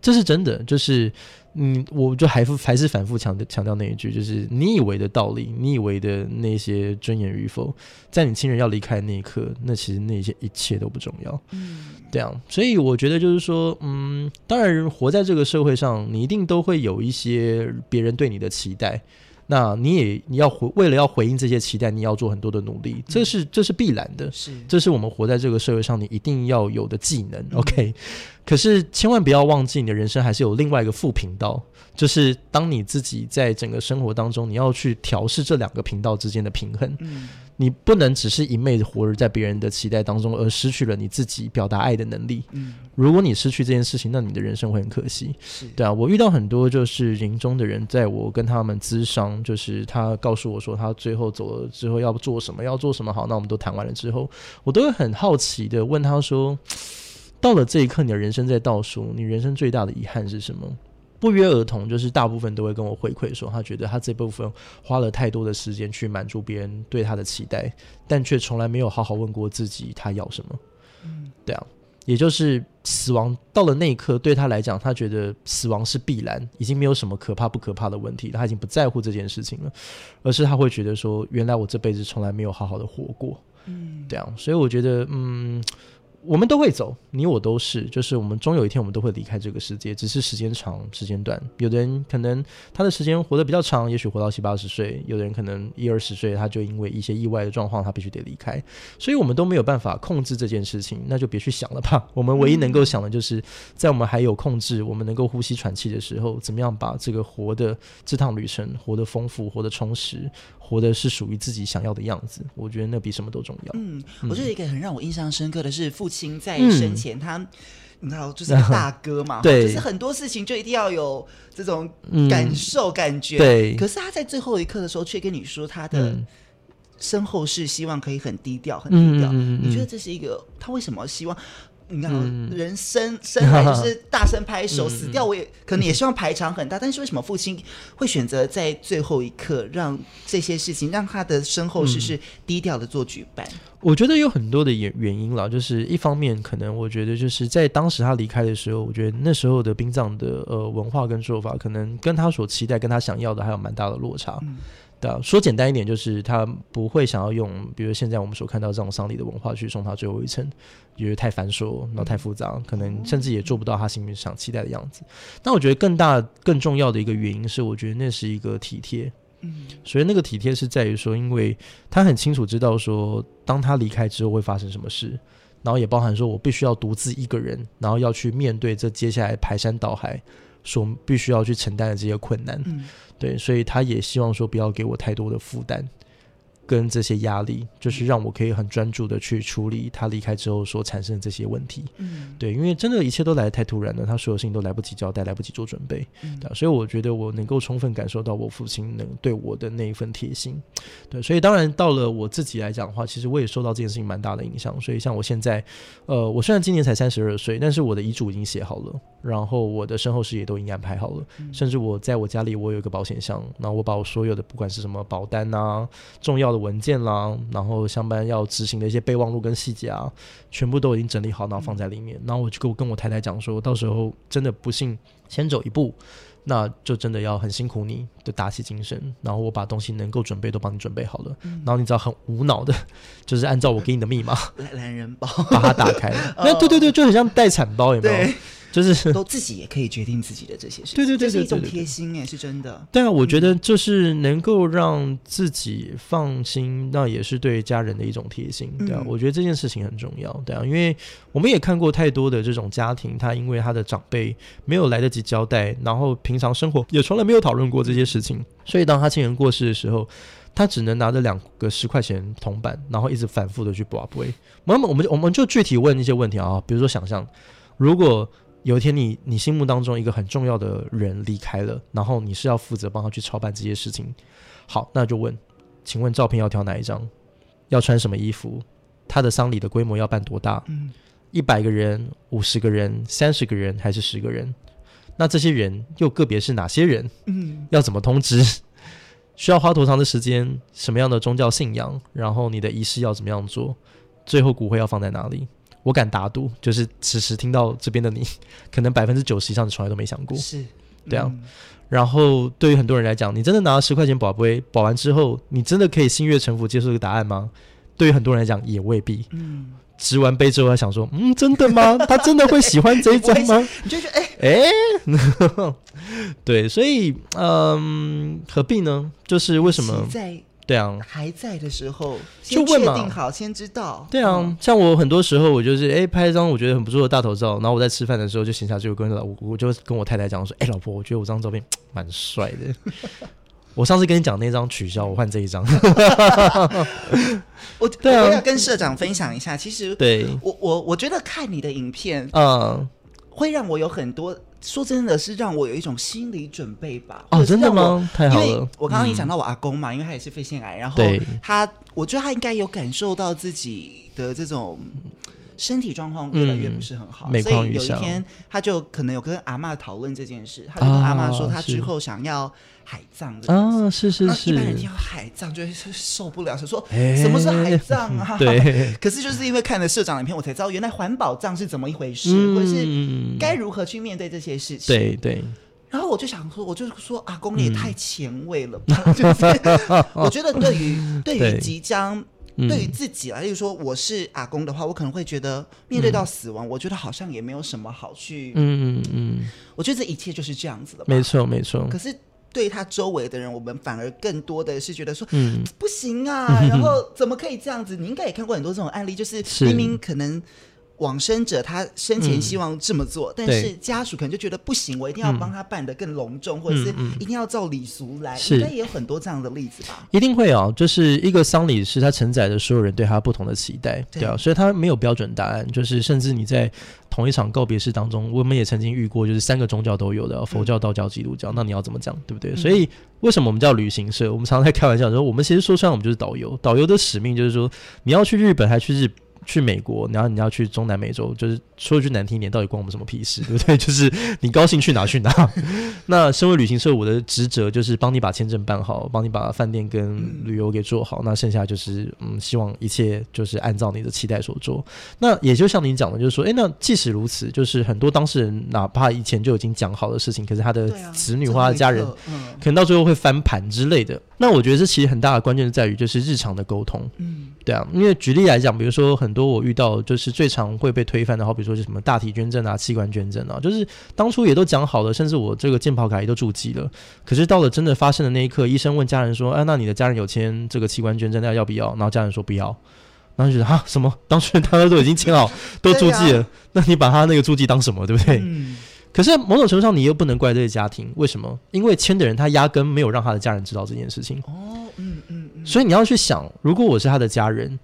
这是真的，就是。嗯，我就还还是反复强调强调那一句，就是你以为的道理，你以为的那些尊严与否，在你亲人要离开那一刻，那其实那些一切都不重要。嗯，对啊，所以我觉得就是说，嗯，当然活在这个社会上，你一定都会有一些别人对你的期待。那你也你要回为了要回应这些期待，你要做很多的努力，这是这是必然的，是这是我们活在这个社会上你一定要有的技能。OK，可是千万不要忘记，你的人生还是有另外一个副频道，就是当你自己在整个生活当中，你要去调试这两个频道之间的平衡。嗯，你不能只是一昧的活在别人的期待当中，而失去了你自己表达爱的能力。嗯，如果你失去这件事情，那你的人生会很可惜。是对啊，我遇到很多就是临终的人，在我跟他们咨商，就是他告诉我说他最后走了之后要做什么，要做什么好，那我们都谈完了之后，我都会很好奇的问他说。到了这一刻，你的人生在倒数，你人生最大的遗憾是什么？不约而同，就是大部分都会跟我回馈说，他觉得他这部分花了太多的时间去满足别人对他的期待，但却从来没有好好问过自己他要什么。嗯，对啊，也就是死亡到了那一刻，对他来讲，他觉得死亡是必然，已经没有什么可怕不可怕的问题，他已经不在乎这件事情了，而是他会觉得说，原来我这辈子从来没有好好的活过。嗯，对啊，所以我觉得，嗯。我们都会走，你我都是，就是我们终有一天我们都会离开这个世界，只是时间长时间短。有的人可能他的时间活得比较长，也许活到七八十岁；有的人可能一二十岁，他就因为一些意外的状况，他必须得离开。所以我们都没有办法控制这件事情，那就别去想了吧。我们唯一能够想的就是，在我们还有控制、我们能够呼吸喘气的时候，怎么样把这个活的这趟旅程活得丰富、活得充实。活的是属于自己想要的样子，我觉得那比什么都重要。嗯，我觉得一个很让我印象深刻的是，父亲在生前他，嗯、你知道，就是大哥嘛，对，就是很多事情就一定要有这种感受、嗯、感觉。对，可是他在最后一刻的时候，却跟你说他的身后事，希望可以很低调，很低调。嗯、你觉得这是一个他为什么希望？你看，人生 生来就是大声拍手，死掉我也可能也希望排场很大。但是为什么父亲会选择在最后一刻让这些事情，让他的身后事是低调的做举办？我觉得有很多的原原因啦，就是一方面可能我觉得就是在当时他离开的时候，我觉得那时候的殡葬的呃文化跟做法，可能跟他所期待、跟他想要的还有蛮大的落差。嗯对啊，说简单一点，就是他不会想要用，比如现在我们所看到这种丧礼的文化去送他最后一程，因为太繁琐，然后太复杂，可能甚至也做不到他心里想期待的样子。那我觉得更大、更重要的一个原因是，我觉得那是一个体贴。嗯，所以那个体贴是在于说，因为他很清楚知道说，当他离开之后会发生什么事，然后也包含说我必须要独自一个人，然后要去面对这接下来排山倒海所必须要去承担的这些困难。嗯。对，所以他也希望说不要给我太多的负担。跟这些压力，就是让我可以很专注的去处理他离开之后所产生的这些问题。嗯，对，因为真的，一切都来得太突然了，他所有事情都来不及交代，来不及做准备。嗯，对，所以我觉得我能够充分感受到我父亲能对我的那一份贴心。对，所以当然到了我自己来讲的话，其实我也受到这件事情蛮大的影响。所以像我现在，呃，我虽然今年才三十二岁，但是我的遗嘱已经写好了，然后我的身后事也都已经安排好了，嗯，甚至我在我家里我有一个保险箱，然后我把我所有的不管是什么保单啊，重要的。文件啦，然后上班要执行的一些备忘录跟细节啊，全部都已经整理好，然后放在里面。然后我就跟我跟我太太讲说，到时候真的不幸先走一步，那就真的要很辛苦你的打起精神。然后我把东西能够准备都帮你准备好了。然后你只要很无脑的，就是按照我给你的密码，懒人包把它打开。那对对对，就很像待产包，有没有？就是都自己也可以决定自己的这些事情，对对对，这是一种贴心哎，是真的。对啊，我觉得就是能够让自己放心，那也是对家人的一种贴心。对啊，我觉得这件事情很重要。对啊，因为我们也看过太多的这种家庭，他因为他的长辈没有来得及交代，然后平常生活也从来没有讨论过这些事情，所以当他亲人过世的时候，他只能拿着两个十块钱铜板，然后一直反复的去跋杯。那么我们我们就具体问一些问题啊，比如说想象如果。有一天你，你你心目当中一个很重要的人离开了，然后你是要负责帮他去操办这些事情。好，那就问，请问照片要挑哪一张？要穿什么衣服？他的丧礼的规模要办多大？嗯，一百个人、五十个人、三十个人还是十个人？那这些人又个别是哪些人？嗯，要怎么通知？需要花多长的时间？什么样的宗教信仰？然后你的仪式要怎么样做？最后骨灰要放在哪里？我敢打赌，就是此时听到这边的你，可能百分之九十以上你从来都没想过。是，嗯、对啊。然后对于很多人来讲，你真的拿了十块钱保杯，保完之后，你真的可以心悦诚服接受这个答案吗？对于很多人来讲，也未必。嗯。值完杯之后，他想说：“嗯，真的吗？他真的会喜欢这一张吗？” 你就觉得：“哎 哎。欸”对，所以嗯，何必呢？就是为什么？对啊，还在的时候就问嘛确定好，先知道。对啊，嗯像我很多时候我就是哎拍一张我觉得很不错的大头照，然后我在吃饭的时候就闲暇就跟老我我就跟我太太讲说，哎老婆，我觉得我这张照片 蛮帅的。我上次跟你讲那张取消，我换这一张。我 对啊我要跟社长分享一下，其实对，我我我觉得看你的影片嗯，会让我有很多，说真的是让我有一种心理准备吧。哦，真的吗？太好因为了。我刚刚也讲嗯到我阿公嘛，因为他也是肺腺癌，然后他，我觉得他应该有感受到自己的这种身体状况越来越不是很好，嗯所以有一天他就可能有跟阿妈讨论这件事，他就跟阿妈说他之后想要海葬的。啊，是是是一般人听到海葬就会受不了，就说哎什么是海葬啊？对。可是就是因为看了社长的影片，我才知道原来环保葬是怎么一回事，嗯或者是该如何去面对这些事情。对对，然后我就想说，我就说阿公你也太前卫了吧！就是我觉得对于对于即将嗯对于自己啊，例如说我是阿公的话，我可能会觉得面对到死亡，我觉得好像也没有什么好去。嗯嗯嗯，我觉得这一切就是这样子的。没错没错。可是对他周围的人，我们反而更多的是觉得说，嗯，不行啊，然后怎么可以这样子？你应该也看过很多这种案例，就是是明明可能。往生者他生前希望这么做，嗯但是家属可能就觉得不行，我一定要帮他办得更隆重，嗯或者是嗯一定要照礼俗来。是应该也有很多这样的例子吧？一定会啊，就是一个丧礼是它承载着所有人对他不同的期待，对对啊，所以他没有标准答案，就是甚至你在同一场告别式当中，我们也曾经遇过，就是三个宗教都有的，佛教、道教、基督教，那你要怎么讲，对不对？嗯所以为什么我们叫旅行社？我们常常在开玩笑说，我们其实说穿我们就是导游，导游的使命就是说，你要去日本还去日。去美国，然后你要去中南美洲，就是说句难听一点，到底关我们什么屁事，对不对？就是你高兴去哪去哪。那身为旅行社，我的职责就是帮你把签证办好，帮你把饭店跟旅游给做好。那剩下就是，嗯，希望一切就是按照你的期待所做。那也就像你讲的，就是说，哎，那即使如此，就是很多当事人哪怕以前就已经讲好的事情，可是他的子女或他的家人，嗯，可能到最后会翻盘之类的。那我觉得这其实很大的关键是在于就是日常的沟通。嗯，对啊，因为举例来讲，比如说很多我遇到就是最常会被推翻的，好比说是什么大体捐赠啊、器官捐赠啊，就是当初也都讲好了，甚至我这个健保卡也都注记了，可是到了真的发生的那一刻，医生问家人说：“哎，那你的家人有签这个器官捐赠，那要不要？”然后家人说不要，然后就觉得啊什么？当初大家都已经签好，都注记了，啊、那你把他那个注记当什么？对不对？嗯可是某种程度上，你又不能怪这个家庭，为什么？因为签的人他压根没有让他的家人知道这件事情。哦，嗯嗯嗯，所以你要去想，如果我是他的家人，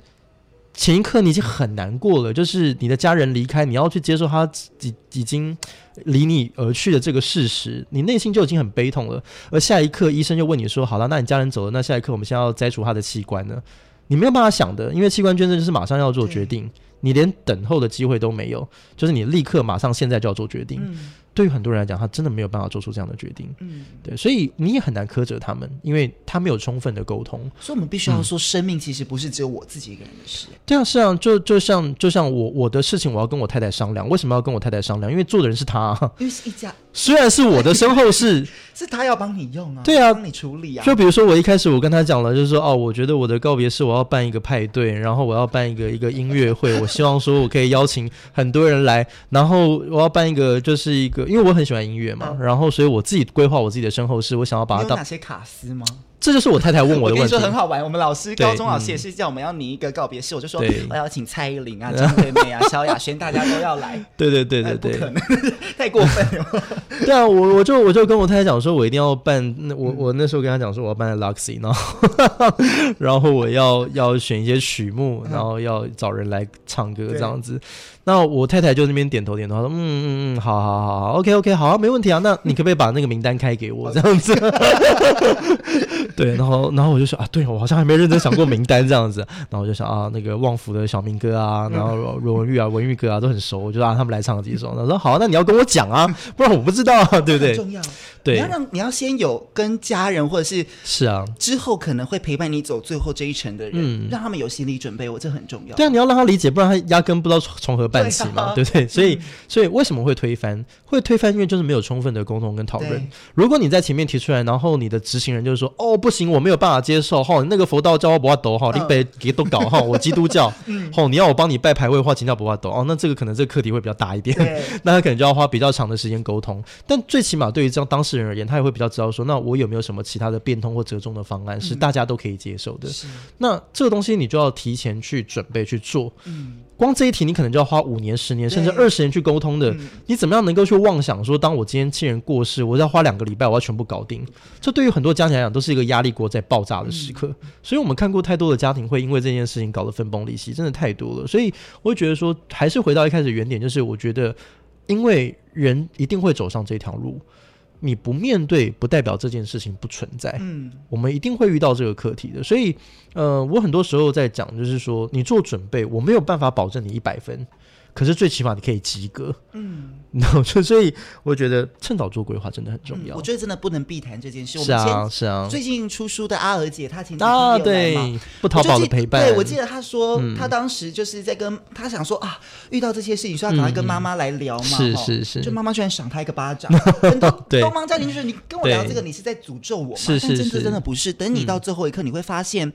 前一刻你已经很难过了，就是你的家人离开，你要去接受他已已经离你而去的这个事实，你内心就已经很悲痛了。而下一刻，医生就问你说：“好了，那你家人走了，那下一刻我们现在要摘除他的器官呢？”你没有办法想的，因为器官捐赠就是马上要做决定，你连等候的机会都没有，就是你立刻马上现在就要做决定。嗯对于很多人来讲，他真的没有办法做出这样的决定。嗯，对，所以你也很难苛责他们，因为他没有充分的沟通。所以我们必须要说，生命其实不是只有我自己一个人的事。对啊，是啊，就就像就像我我的事情，我要跟我太太商量。为什么要跟我太太商量？因为做的人是他、啊，因为是一家，虽然是我的身后事，是他要帮你用啊，对啊帮你处理啊。就比如说我一开始我跟他讲了，就是说哦，我觉得我的告别式我要办一个派对，然后我要办一个一个音乐会，我希望说我可以邀请很多人来，然后我要办一个就是一个，因为我很喜欢音乐嘛，嗯、然后所以我自己规划我自己的身后事，我想要把它当有哪些卡司吗？这就是我太太问我的问题。我跟你说很好玩，我们老师高中老师也是叫我们要拟一个告别式，我就说我要请蔡依林啊、张惠妹啊、萧亚轩，大家都要来。对对对对对，不可能，太过分了。对啊，我我就我就跟我太太讲说，我一定要办。那我我那时候跟她讲说，我要办在 Luxy，然后然后我要要选一些曲目，然后要找人来唱歌这样子。那我太太就那边点头点头，她说嗯嗯嗯，好好好好，OK OK，好啊，没问题啊。那你可不可以把那个名单开给我这样子？对，然后然后我就说啊，对我好像还没认真想过名单这样子。然后我就想啊，那个旺福的小明哥啊，然后罗文玉啊、文玉哥啊都很熟，我就让他们来唱几首。他说好啊，那你要跟我讲啊，不然我不知道啊，对不对？重要。对，你要让你要先有跟家人或者是是啊，之后可能会陪伴你走最后这一程的人，嗯、让他们有心理准备，我这很重要。对啊，你要让他理解，不然他压根不知道从何办起嘛，对不、啊、对？所以，嗯、所以为什么会推翻？会推翻，因为就是没有充分的沟通跟讨论。如果你在前面提出来，然后你的执行人就是说，哦，不不行，我没有办法接受。哈，那个佛道教我不要抖哈，你别给都搞哈，我基督教，吼，你要我帮你拜牌位的话，请教不要抖哦。那这个可能这个课题会比较大一点，那他可能就要花比较长的时间沟通。但最起码对于这样当事人而言，他也会比较知道说，那我有没有什么其他的变通或折中的方案是大家都可以接受的？那这个东西你就要提前去准备去做。光这一题你可能就要花五年、十年甚至二十年去沟通的。你怎么样能够去妄想说，当我今天亲人过世，我要花两个礼拜，我要全部搞定？这对于很多家庭来讲都是一个压力锅在爆炸的时刻。所以我们看过太多的家庭会因为这件事情搞得分崩离析，真的太多了。所以我会觉得说，还是回到一开始原点，就是我觉得，因为人一定会走上这条路。你不面对，不代表这件事情不存在。嗯，我们一定会遇到这个课题的。所以，呃，我很多时候在讲，就是说，你做准备，我没有办法保证你一百分。可是最起码你可以及格，嗯，然后就所以我觉得趁早做规划真的很重要。我觉得真的不能避谈这件事。是啊，是啊。最近出书的阿娥姐，她前几天对不淘宝的陪伴，对我记得她说，她当时就是在跟她想说啊，遇到这些事情，说要赶快跟妈妈来聊嘛，是是是，就妈妈居然赏她一个巴掌。对，东方家庭就是你跟我聊这个，你是在诅咒我吗？是是是，真的不是。等你到最后一刻，你会发现。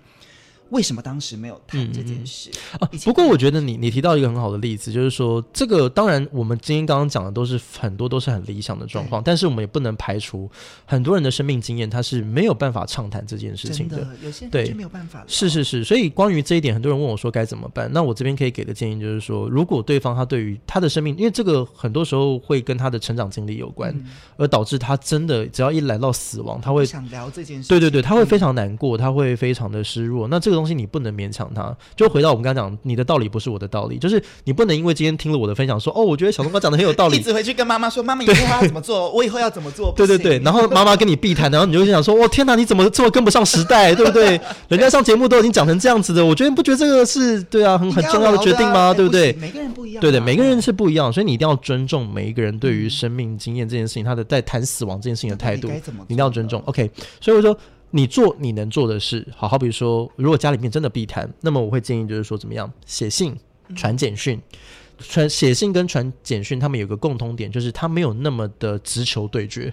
为什么当时没有谈这件事？嗯嗯啊、不过我觉得你你提到一个很好的例子，就是说这个当然我们今天刚刚讲的都是很多都是很理想的状况，但是我们也不能排除很多人的生命经验他是没有办法畅谈这件事情的。的有些人就没有办法。是是是，所以关于这一点，很多人问我说该怎么办？那我这边可以给的建议就是说，如果对方他对于他的生命，因为这个很多时候会跟他的成长经历有关，嗯、而导致他真的只要一来到死亡，他会想聊这件事。对对对，他会非常难过，他会非常的失落。那这个东西你不能勉强他，就回到我们刚刚讲，你的道理不是我的道理，就是你不能因为今天听了我的分享说，哦，我觉得小东哥讲的很有道理，一直回去跟妈妈说，妈妈以后要怎么做，我以后要怎么做，对对对，然后妈妈跟你避谈，然后你就会想说，哦天哪，你怎么这么跟不上时代，对不对？人家上节目都已经讲成这样子的，我觉得你不觉得这个是对啊，很很重要的决定吗？啊、对不对？每个人不一样，对对，每个人是不一样，所以你一定要尊重每一个人对于生命经验这件事情，他的在谈死亡这件事情的态度，你，你一定要尊重。OK，所以我说。你做你能做的事，好好比如说，如果家里面真的避谈，那么我会建议就是说，怎么样写信、传简讯，传写信跟传简讯，他们有个共通点，就是他没有那么的直球对决。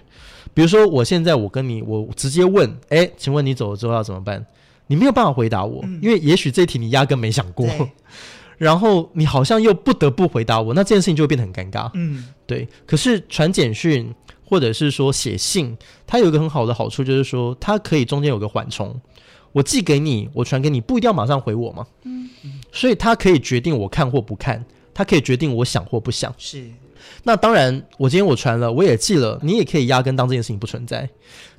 比如说，我现在我跟你，我直接问，哎，请问你走了之后要怎么办？你没有办法回答我，因为也许这题你压根没想过，然后你好像又不得不回答我，那这件事情就会变得很尴尬。嗯，对。可是传简讯。或者是说写信，它有一个很好的好处，就是说它可以中间有个缓冲。我寄给你，我传给你，不一定要马上回我嘛。嗯，所以它可以决定我看或不看，它可以决定我想或不想。是。那当然，我今天我传了，我也寄了，你也可以压根当这件事情不存在。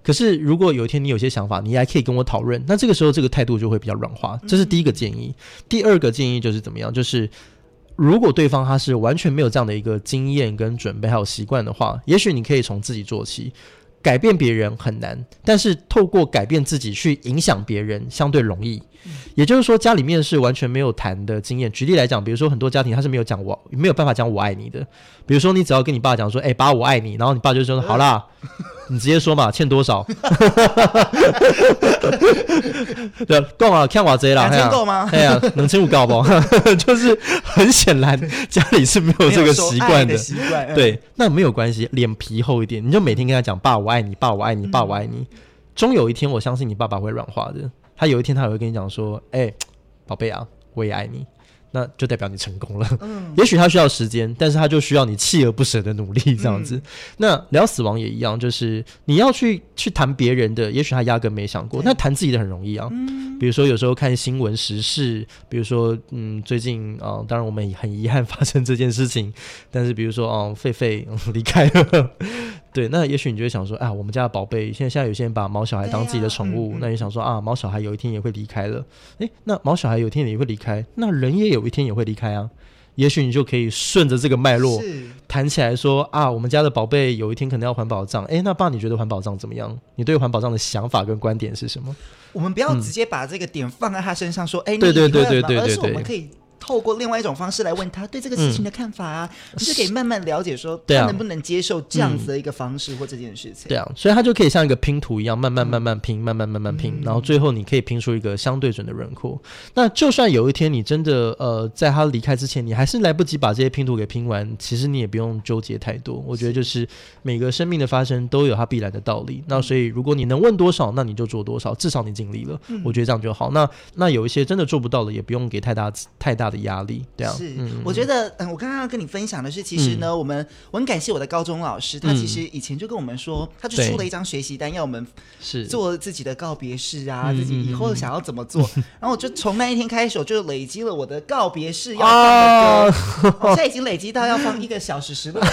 可是如果有一天你有些想法，你还可以跟我讨论，那这个时候这个态度就会比较软化。这是第一个建议。第二个建议就是怎么样？就是。如果对方他是完全没有这样的一个经验跟准备还有习惯的话，也许你可以从自己做起，改变别人很难，但是透过改变自己去影响别人相对容易。也就是说，家里面是完全没有谈的经验。举例来讲，比如说很多家庭他是没有讲我没有办法讲我爱你的。比如说，你只要跟你爸讲说：“哎、欸，爸，我爱你。”然后你爸就说：“好啦，你直接说嘛，欠多少？” 对，够啊，看我这啦，两千够吗？哎呀，能千五够不？就是很显然家里是没有这个习惯的。习惯对，那没有关系，脸皮厚一点，你就每天跟他讲：“爸，我爱你，爸，我爱你，爸，我爱你。”终有一天，我相信你爸爸会软化的。他有一天，他也会跟你讲说：“哎、欸，宝贝啊，我也爱你。”那就代表你成功了。嗯，也许他需要时间，但是他就需要你锲而不舍的努力这样子。嗯、那聊死亡也一样，就是你要去去谈别人的，也许他压根没想过。那谈自己的很容易啊。嗯，比如说有时候看新闻时事，比如说嗯，最近啊，当然我们很遗憾发生这件事情，但是比如说啊，狒狒 离开了。对，那也许你就会想说，啊，我们家的宝贝，现在现在有些人把毛小孩当自己的宠物，那你想说啊，毛小孩有一天也会离开了，诶，那毛小孩有一天也会离开，那人也有一天也会离开啊。也许你就可以顺着这个脉络谈起来说啊，我们家的宝贝有一天可能要还保账，诶，那爸你觉得环保账怎么样？你对环保账的想法跟观点是什么？我们不要直接把这个点放在他身上说，诶、嗯，对对对对对对对，而是我们可以。透过另外一种方式来问他对这个事情的看法啊，嗯、你就可以慢慢了解说他能不能接受这样子的一个方式或这件事情。对啊，所以他就可以像一个拼图一样，慢慢慢慢拼，慢慢慢慢拼，嗯、然后最后你可以拼出一个相对准的轮廓。那就算有一天你真的呃，在他离开之前，你还是来不及把这些拼图给拼完，其实你也不用纠结太多。我觉得就是每个生命的发生都有它必然的道理。那所以如果你能问多少，那你就做多少，至少你尽力了。嗯、我觉得这样就好。那那有一些真的做不到的，也不用给太大太大的压力。这样是，嗯、我觉得嗯，我刚刚要跟你分享的是，其实呢，嗯、我们我很感谢我的高中老师，他其实以前就跟我们说，他就出了一张学习单，要我们是做自己的告别式啊，自己以后想要怎么做。然后我就从那一天开始，我就累积了我的告别式要放的歌，我现在已经累积到要放一个小时十六分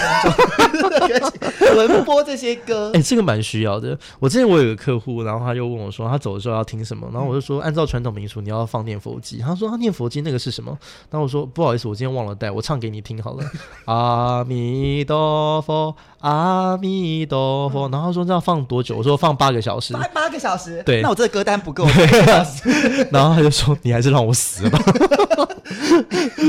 钟，轮播这些歌。哎，这个蛮需要的。我之前我有个客户，然后他就问我说，他走的时候要听什么？然后我就说，按照传统民俗，你要放念佛机。他说他念佛机那个是什么？然后我说不好意思，我今天忘了带，我唱给你听好了。阿弥陀佛，阿弥陀佛。然后说这要放多久？我说放八个小时。八八个小时？对。那我这个歌单不够。然后他就说你还是让我死吧。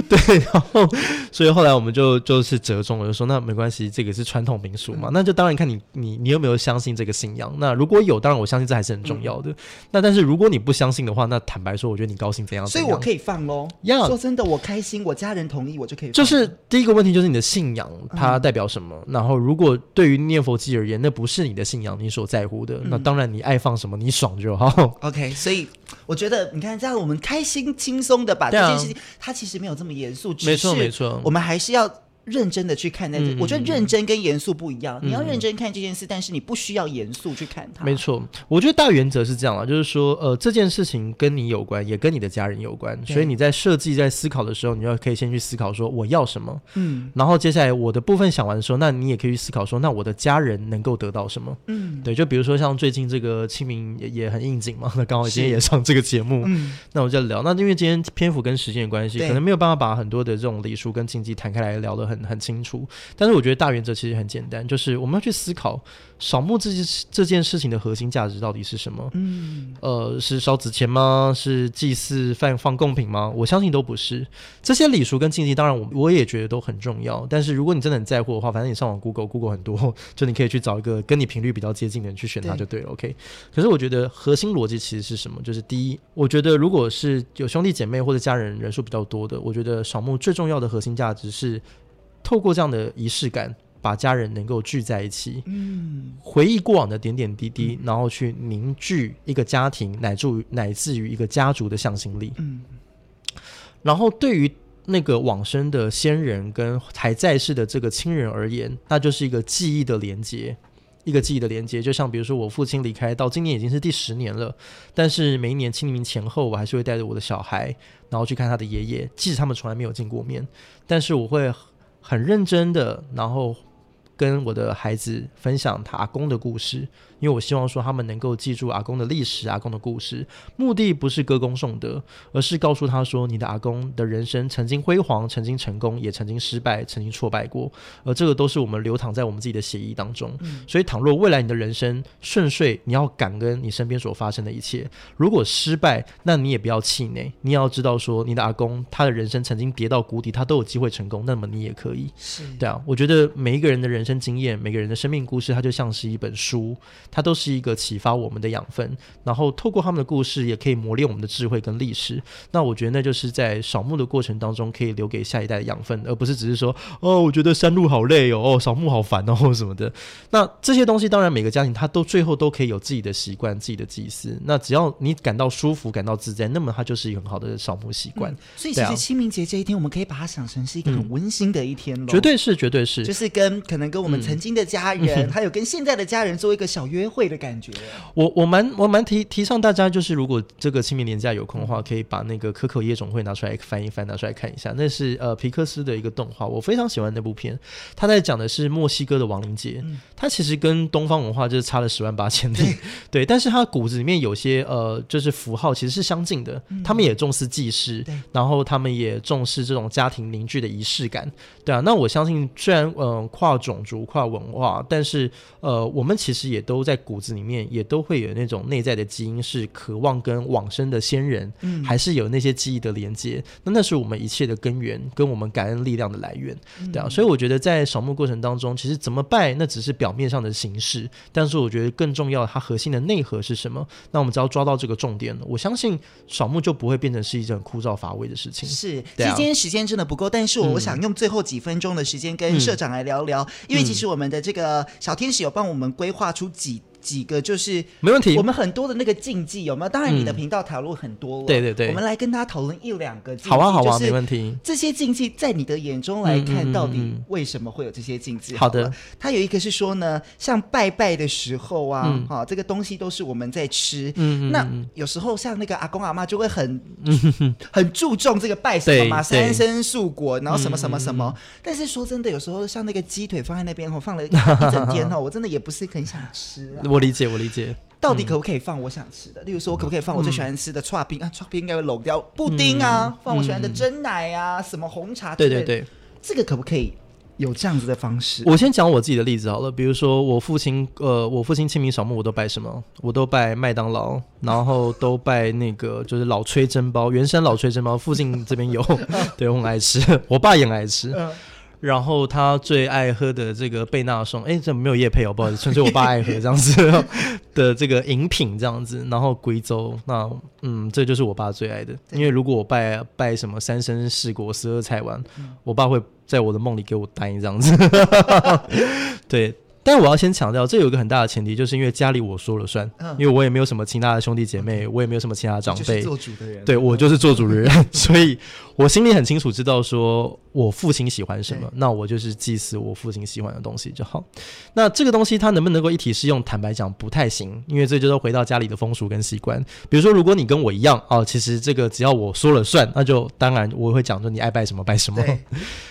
对，然后所以后来我们就就是折中了，就说那没关系，这个是传统民俗嘛，嗯、那就当然看你你你有没有相信这个信仰。那如果有，当然我相信这还是很重要的。嗯、那但是如果你不相信的话，那坦白说，我觉得你高兴怎样怎样，所以我可以放喽。Yeah, 说真的，我开心，我家人同意，我就可以放。就是第一个问题就是你的信仰它代表什么？嗯、然后如果对于念佛机而言，那不是你的信仰，你所在乎的，嗯、那当然你爱放什么，你爽就好。OK，所以我觉得你看这样，我们开心轻松的把这件事情，它其实没有这么严肃，没错没错，我们还是要。认真的去看待这，我觉得认真跟严肃不一样。你要认真看这件事，但是你不需要严肃去看它。没错，我觉得大原则是这样啊，就是说，呃，这件事情跟你有关，也跟你的家人有关，所以你在设计、在思考的时候，你要可以先去思考说我要什么，嗯，然后接下来我的部分想完的时候，那你也可以去思考说，那我的家人能够得到什么，嗯，对，就比如说像最近这个清明也也很应景嘛，那 刚好今天也上这个节目，嗯，那我就聊。那因为今天篇幅跟时间的关系，可能没有办法把很多的这种礼数跟禁忌摊开来聊得很很清楚。但是我觉得大原则其实很简单，就是我们要去思考扫墓这件这件事情的核心价值到底是什么？嗯，呃，是烧纸钱吗？是祭祀放放贡品吗？我相信都不是。这些礼俗跟禁忌，当然我我也觉得都很重要。但是如果你真的很在乎的话，反正你上网 Google Google 很多，就你可以去找一个跟你频率比较接近的人去选它就对了。对 OK。可是我觉得核心逻辑其实是什么？就是第一，我觉得如果是有兄弟姐妹或者家人人数比较多的，我觉得扫墓最重要的核心价值是。透过这样的仪式感，把家人能够聚在一起，嗯，回忆过往的点点滴滴，嗯、然后去凝聚一个家庭，乃至于乃至于一个家族的向心力，嗯。然后对于那个往生的先人跟还在世的这个亲人而言，那就是一个记忆的连接，一个记忆的连接。就像比如说我父亲离开到今年已经是第十年了，但是每一年清明前后，我还是会带着我的小孩，然后去看他的爷爷，即使他们从来没有见过面，但是我会。很认真的，然后跟我的孩子分享他阿公的故事。因为我希望说他们能够记住阿公的历史、阿公的故事，目的不是歌功颂德，而是告诉他说，你的阿公的人生曾经辉煌，曾经成功，也曾经失败，曾经挫败过，而这个都是我们流淌在我们自己的血液当中。嗯、所以，倘若未来你的人生顺遂，你要感恩你身边所发生的一切；如果失败，那你也不要气馁，你也要知道说，你的阿公他的人生曾经跌到谷底，他都有机会成功，那么你也可以。是对啊，我觉得每一个人的人生经验，每个人的生命故事，它就像是一本书。它都是一个启发我们的养分，然后透过他们的故事，也可以磨练我们的智慧跟历史。那我觉得那就是在扫墓的过程当中，可以留给下一代的养分，而不是只是说哦，我觉得山路好累哦，哦，扫墓好烦哦，什么的。那这些东西，当然每个家庭他都最后都可以有自己的习惯、自己的祭祀。那只要你感到舒服、感到自在，那么它就是一个很好的扫墓习惯。嗯、所以其实清明节这一天，我们可以把它想成是一个很温馨的一天咯、嗯、绝对是，绝对是，就是跟可能跟我们曾经的家人，嗯、还有跟现在的家人做一个小约会的感觉。我我蛮我蛮提提倡大家，就是如果这个清明年假有空的话，可以把那个《可可夜总会》拿出来翻一翻，拿出来看一下。那是呃皮克斯的一个动画，我非常喜欢那部片。他在讲的是墨西哥的亡灵节，它其实跟东方文化就是差了十万八千里，对，对。但是他骨子里面有些呃就是符号其实是相近的。他们也重视祭祀，然后他们也重视这种家庭凝聚的仪式感，对啊。那我相信，虽然嗯、呃、跨种族、跨文化，但是呃，我们其实也都在骨子里面也都会有那种内在的基因，是渴望跟往生的先人，嗯，还是有那些记忆的连接。那那是我们一切的根源，跟我们感恩力量的来源，对啊。所以我觉得在扫墓过程当中，其实怎么拜，那只是表面上的形式，但是我觉得更重要，它核心的内核是什么？那我们只要抓到这个重点了，我相信扫墓就不会变成是一件很枯燥乏味的事情。是，其实今天时间真的不够，但是我想用最后几分钟的时间跟社长来聊聊，嗯、因为其实我们的这个小天使有帮我们规划出几。几个就是没问题，我们很多的那个禁忌有没有？当然，你的频道讨论很多了，对对对。我们来跟大家讨论一两个禁忌。好啊好啊，没问题。这些禁忌在你的眼中来看，到底为什么会有这些禁忌？好的，他有一个是说呢，像拜拜的时候啊，哈，这个东西都是我们在吃。嗯，那有时候像那个阿公阿妈就会很 很注重这个拜什么嘛，三生素果，然后什么什么什么。但是说真的，有时候像那个鸡腿放在那边，我放了一整天 哈，我真的也不是很想吃。我理解，我理解。到底可不可以放我想吃的？例如说，我可不可以放我最喜欢吃的串冰啊？串冰应该会冷掉布丁啊，放我喜欢的真奶啊，什么红茶？对对对，这个可不可以有这样子的方式？我先讲我自己的例子好了。比如说，我父亲，呃，我父亲清明扫墓，我都拜什么？我都拜麦当劳，然后都拜那个就是老崔蒸包，原山老崔蒸包，附近这边有，对，我很爱吃，我爸也很爱吃。然后他最爱喝的这个贝纳颂，哎，这没有叶配哦，不好意思，纯粹我爸爱喝这样子 的这个饮品这样子。然后贵州，那嗯，这就是我爸最爱的。因为如果我拜拜什么三生四果十二菜丸，嗯、我爸会在我的梦里给我带这样子。对。但我要先强调，这有一个很大的前提，就是因为家里我说了算，嗯、因为我也没有什么其他的兄弟姐妹，我也没有什么其他的长辈。做主的人，对，我就是做主的人，所以我心里很清楚知道说我父亲喜欢什么，那我就是祭祀我父亲喜欢的东西就好。那这个东西它能不能够一体适用？坦白讲不太行，因为这就是回到家里的风俗跟习惯。比如说，如果你跟我一样哦，其实这个只要我说了算，那就当然我会讲说你爱拜什么拜什么。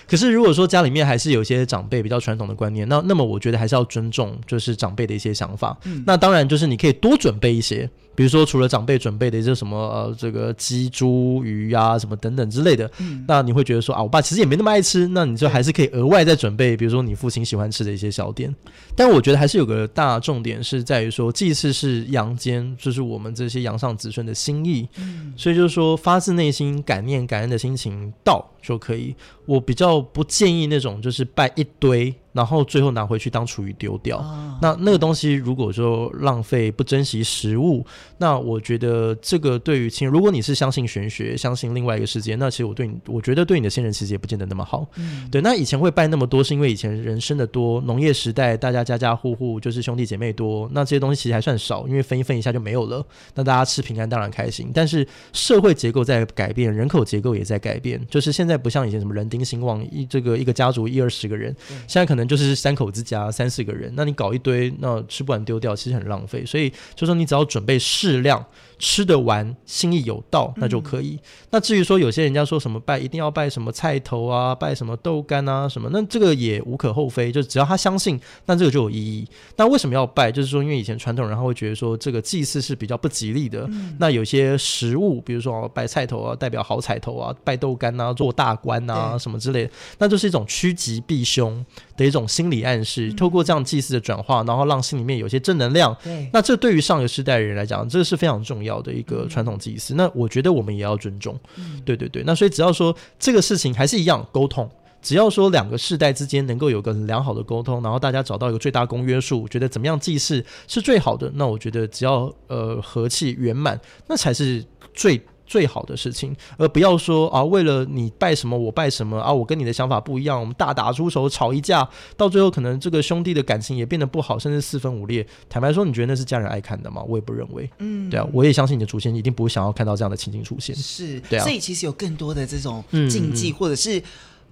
可是如果说家里面还是有一些长辈比较传统的观念，那那么我觉得还是要尊重，就是长辈的一些想法。嗯、那当然就是你可以多准备一些。比如说，除了长辈准备的一些什么呃，这个鸡、猪、鱼呀，什么等等之类的，嗯、那你会觉得说啊，我爸其实也没那么爱吃，那你就还是可以额外再准备，比如说你父亲喜欢吃的一些小点。但我觉得还是有个大重点是在于说，祭祀是阳间，就是我们这些阳上子孙的心意，嗯、所以就是说发自内心感念感恩的心情到就可以。我比较不建议那种就是拜一堆，然后最后拿回去当厨余丢掉。哦、那那个东西如果说浪费不珍惜食物，那我觉得这个对于亲，如果你是相信玄学，相信另外一个世界，那其实我对你，我觉得对你的先人其实也不见得那么好。嗯、对，那以前会拜那么多，是因为以前人生的多，农业时代大家家家户户就是兄弟姐妹多，那这些东西其实还算少，因为分一分一下就没有了。那大家吃平安当然开心，但是社会结构在改变，人口结构也在改变，就是现在不像以前什么人丁。兴旺一这个一个家族一二十个人，现在可能就是三口之家三四个人，那你搞一堆，那吃不完丢掉，其实很浪费。所以就说你只要准备适质量吃得完，心意有到，那就可以。嗯、那至于说有些人家说什么拜一定要拜什么菜头啊，拜什么豆干啊什么，那这个也无可厚非，就只要他相信，那这个就有意义。那为什么要拜？就是说因为以前传统人他会觉得说这个祭祀是比较不吉利的。嗯、那有些食物，比如说拜菜头啊，代表好彩头啊；拜豆干啊，做大官啊。什么之类的，那就是一种趋吉避凶的一种心理暗示。透过这样祭祀的转化，然后让心里面有些正能量。对，那这对于上个世代的人来讲，这个是非常重要的一个传统祭祀。那我觉得我们也要尊重。对对对。那所以只要说这个事情还是一样沟通，只要说两个世代之间能够有个很良好的沟通，然后大家找到一个最大公约数，觉得怎么样祭祀是最好的，那我觉得只要呃和气圆满，那才是最。最好的事情，而不要说啊，为了你拜什么我拜什么啊，我跟你的想法不一样，我们大打出手吵一架，到最后可能这个兄弟的感情也变得不好，甚至四分五裂。坦白说，你觉得那是家人爱看的吗？我也不认为。嗯，对啊，我也相信你的祖先一定不会想要看到这样的情景出现。是，对啊。所以其实有更多的这种禁忌，或者是。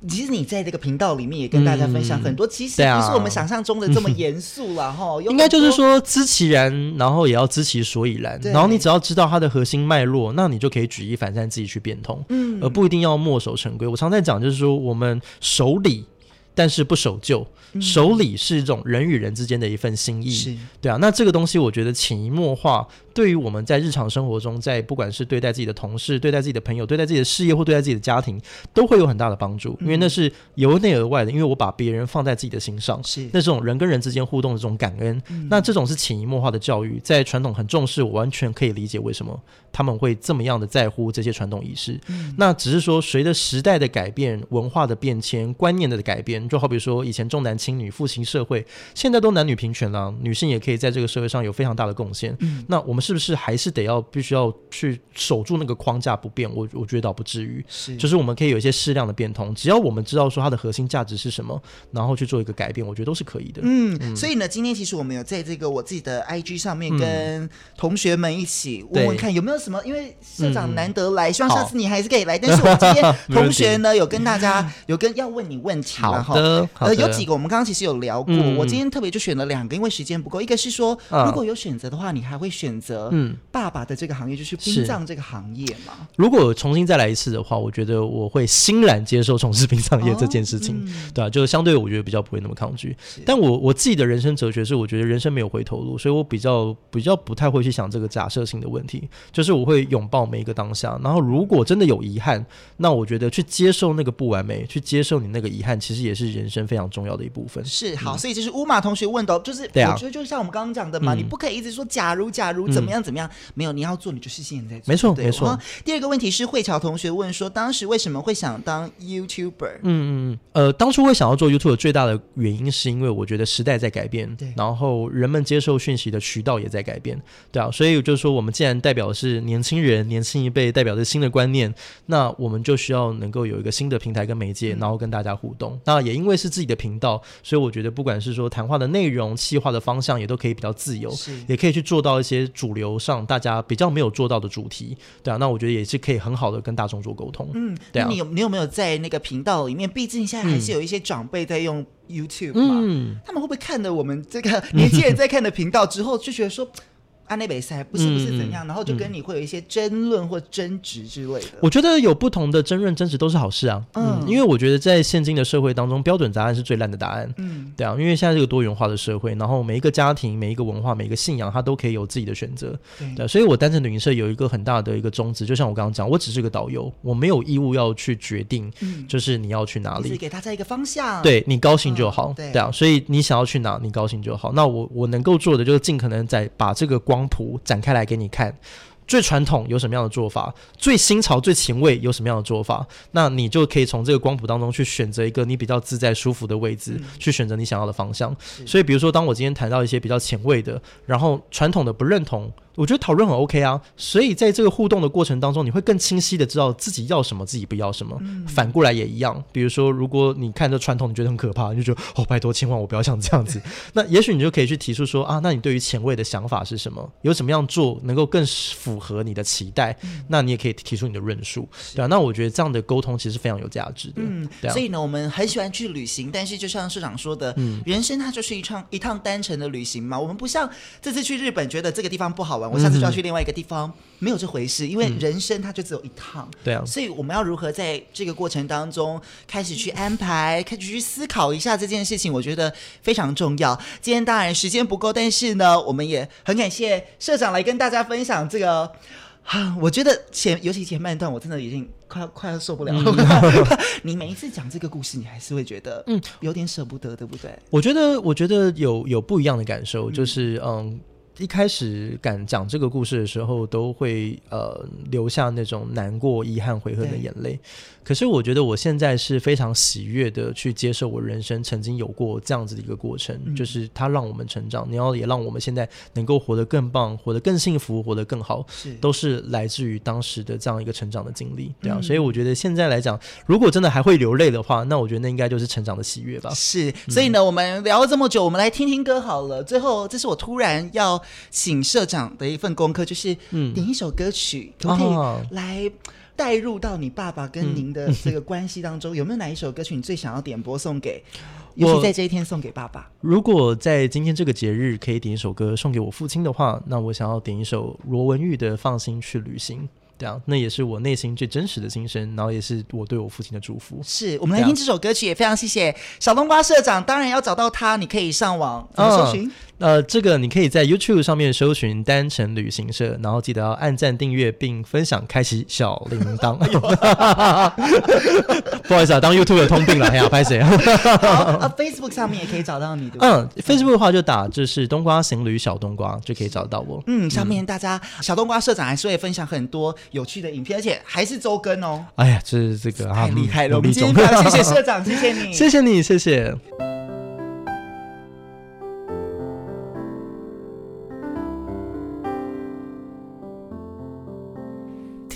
其实你在这个频道里面也跟大家分享很多，嗯、其实不是我们想象中的这么严肃了哈。应该就是说知其然，然后也要知其所以然。然后你只要知道它的核心脉络，那你就可以举一反三，自己去变通，嗯，而不一定要墨守成规。我常在讲，就是说我们守礼，但是不守旧。守礼是一种人与人之间的一份心意，是对啊。那这个东西，我觉得潜移默化。对于我们在日常生活中，在不管是对待自己的同事、对待自己的朋友、对待自己的事业或对待自己的家庭，都会有很大的帮助，因为那是由内而外的，因为我把别人放在自己的心上，是那这种人跟人之间互动的这种感恩，嗯、那这种是潜移默化的教育，在传统很重视，我完全可以理解为什么他们会这么样的在乎这些传统仪式。嗯、那只是说，随着时代的改变、文化的变迁、观念的改变，就好比说以前重男轻女、父亲社会，现在都男女平权了，女性也可以在这个社会上有非常大的贡献。嗯、那我们是不是还是得要必须要去守住那个框架不变？我我觉得倒不至于，是。就是我们可以有一些适量的变通，只要我们知道说它的核心价值是什么，然后去做一个改变，我觉得都是可以的。嗯，嗯。所以呢，今天其实我们有在这个我自己的 IG 上面跟同学们一起问问看有没有什么，因为社长难得来，嗯、希望下次你还是可以来。但是我今天 同学呢有跟大家有跟要问你问题，好的，有几个我们刚刚其实有聊过，嗯、我今天特别就选了两个，因为时间不够。一个是说，如果有选择的话，你还会选择嗯爸爸的这个行业，就是殡葬这个行业嘛？如果重新再来一次的话，我觉得我会欣然接受从事殡葬业这件事情，哦嗯、对啊，就是相对我觉得比较不会那么抗拒。但我我自己的人生哲学是，我觉得人生没有回头路，所以我比较比较不太会去想这个假设性的问题，就是我会拥抱每一个当下。然后如果真的有遗憾，那我觉得去接受那个不完美，去接受你那个遗憾，其实也是人生非常重要的一部分。是好，嗯、所以这是乌马同学问的，就是我觉得就像我们刚刚讲的嘛，嗯、你不可以一直说假如假如怎么样怎么样，嗯、没有你要做，你就是现在做。没错没错错。第二个问题是慧乔同学问说，当时为什么会想当 YouTuber？嗯嗯嗯，呃，当初会想要做 YouTuber 最大的原因是因为我觉得时代在改变，对，然后人们接受讯息的渠道也在改变，对啊，所以就是说，我们既然代表的是年轻人，年轻一辈代表着新的观念，那我们就需要能够有一个新的平台跟媒介，然后跟大家互动。嗯、那也因为是自己的频道，所以我觉得不管是说谈话的内容、企划的方向，也都可以比较自由，也可以去做到一些主流上大家比较没有做到的主题，对啊，那我觉得也是可以很好的跟大众做沟通。嗯，对啊，你有你有没有在那个频道里面？毕竟现在还是有一些长辈在用 YouTube 嘛，嗯、他们会不会看了我们这个年轻人在看的频道之后，就觉得说？安内北塞不是不是怎样，嗯、然后就跟你会有一些争论或争执之类的。我觉得有不同的争论争执都是好事啊，嗯，因为我觉得在现今的社会当中，标准答案是最烂的答案，嗯，对啊，因为现在这个多元化的社会，然后每一个家庭、每一个文化、每一个信仰，它都可以有自己的选择，对，对，所以我单程旅行社有一个很大的一个宗旨，就像我刚刚讲，我只是个导游，我没有义务要去决定，就是你要去哪里，是给大家一个方向，对你高兴就好，嗯、对，对啊，所以你想要去哪，你高兴就好。那我我能够做的就是尽可能在把这个光谱展开来。给你看，最传统有什么样的做法？最新潮、最前卫有什么样的做法？那你就可以从这个光谱当中去选择一个你比较自在、舒服的位置，嗯、去选择你想要的方向。所以，比如说，当我今天谈到一些比较前卫的，然后传统的不认同。我觉得讨论很 OK 啊，所以在这个互动的过程当中，你会更清晰的知道自己要什么，自己不要什么。嗯、反过来也一样，比如说，如果你看着传统，你觉得很可怕，你就觉得哦，拜托，千万我不要像这样子。那也许你就可以去提出说啊，那你对于前卫的想法是什么？有什么样做能够更符合你的期待？嗯、那你也可以提出你的论述，对啊。那我觉得这样的沟通其实非常有价值的。嗯，对啊。所以呢，我们很喜欢去旅行，但是就像市长说的，嗯、人生它就是一场一趟单程的旅行嘛。我们不像这次去日本，觉得这个地方不好玩，我下次就要去另外一个。地方没有这回事，因为人生它就只有一趟，对啊，所以我们要如何在这个过程当中开始去安排，开始去思考一下这件事情，我觉得非常重要。今天当然时间不够，但是呢，我们也很感谢社长来跟大家分享这个。我觉得前尤其前半段，我真的已经快要快要受不了了。嗯、你每一次讲这个故事，你还是会觉得嗯有点舍不得，对不对？我觉得我觉得有有不一样的感受，就是嗯。一开始敢讲这个故事的时候，都会呃留下那种难过、遗憾、悔恨的眼泪。可是我觉得我现在是非常喜悦的去接受我人生曾经有过这样子的一个过程，嗯、就是它让我们成长，然后也让我们现在能够活得更棒、活得更幸福、活得更好，是都是来自于当时的这样一个成长的经历，对啊。嗯、所以我觉得现在来讲，如果真的还会流泪的话，那我觉得那应该就是成长的喜悦吧。是，所以呢，嗯、我们聊了这么久，我们来听听歌好了。最后，这是我突然要。请社长的一份功课就是，点一首歌曲，可不可以来带入到你爸爸跟您的这个关系当中？有没有哪一首歌曲你最想要点播送给？尤其在这一天送给爸爸。如果在今天这个节日可以点一首歌送给我父亲的话，那我想要点一首罗文玉的《放心去旅行》。这样，那也是我内心最真实的心声，然后也是我对我父亲的祝福。是我们来听这首歌曲，也非常谢谢小冬瓜社长。当然要找到他，你可以上网搜寻呃，这个你可以在 YouTube 上面搜寻单程旅行社，然后记得要按赞、订阅并分享，开启小铃铛。不好意思啊，当 YouTube 的通病了，哎呀，拍谁啊？啊，Facebook 上面也可以找到你的。嗯，Facebook 的话就打就是冬瓜行旅小冬瓜就可以找到我。嗯，上面大家小冬瓜社长还是会分享很多有趣的影片，而且还是周更哦。哎呀，这这个太厉害了，啊、我们今天谢谢社长，谢谢你，谢谢你，谢谢。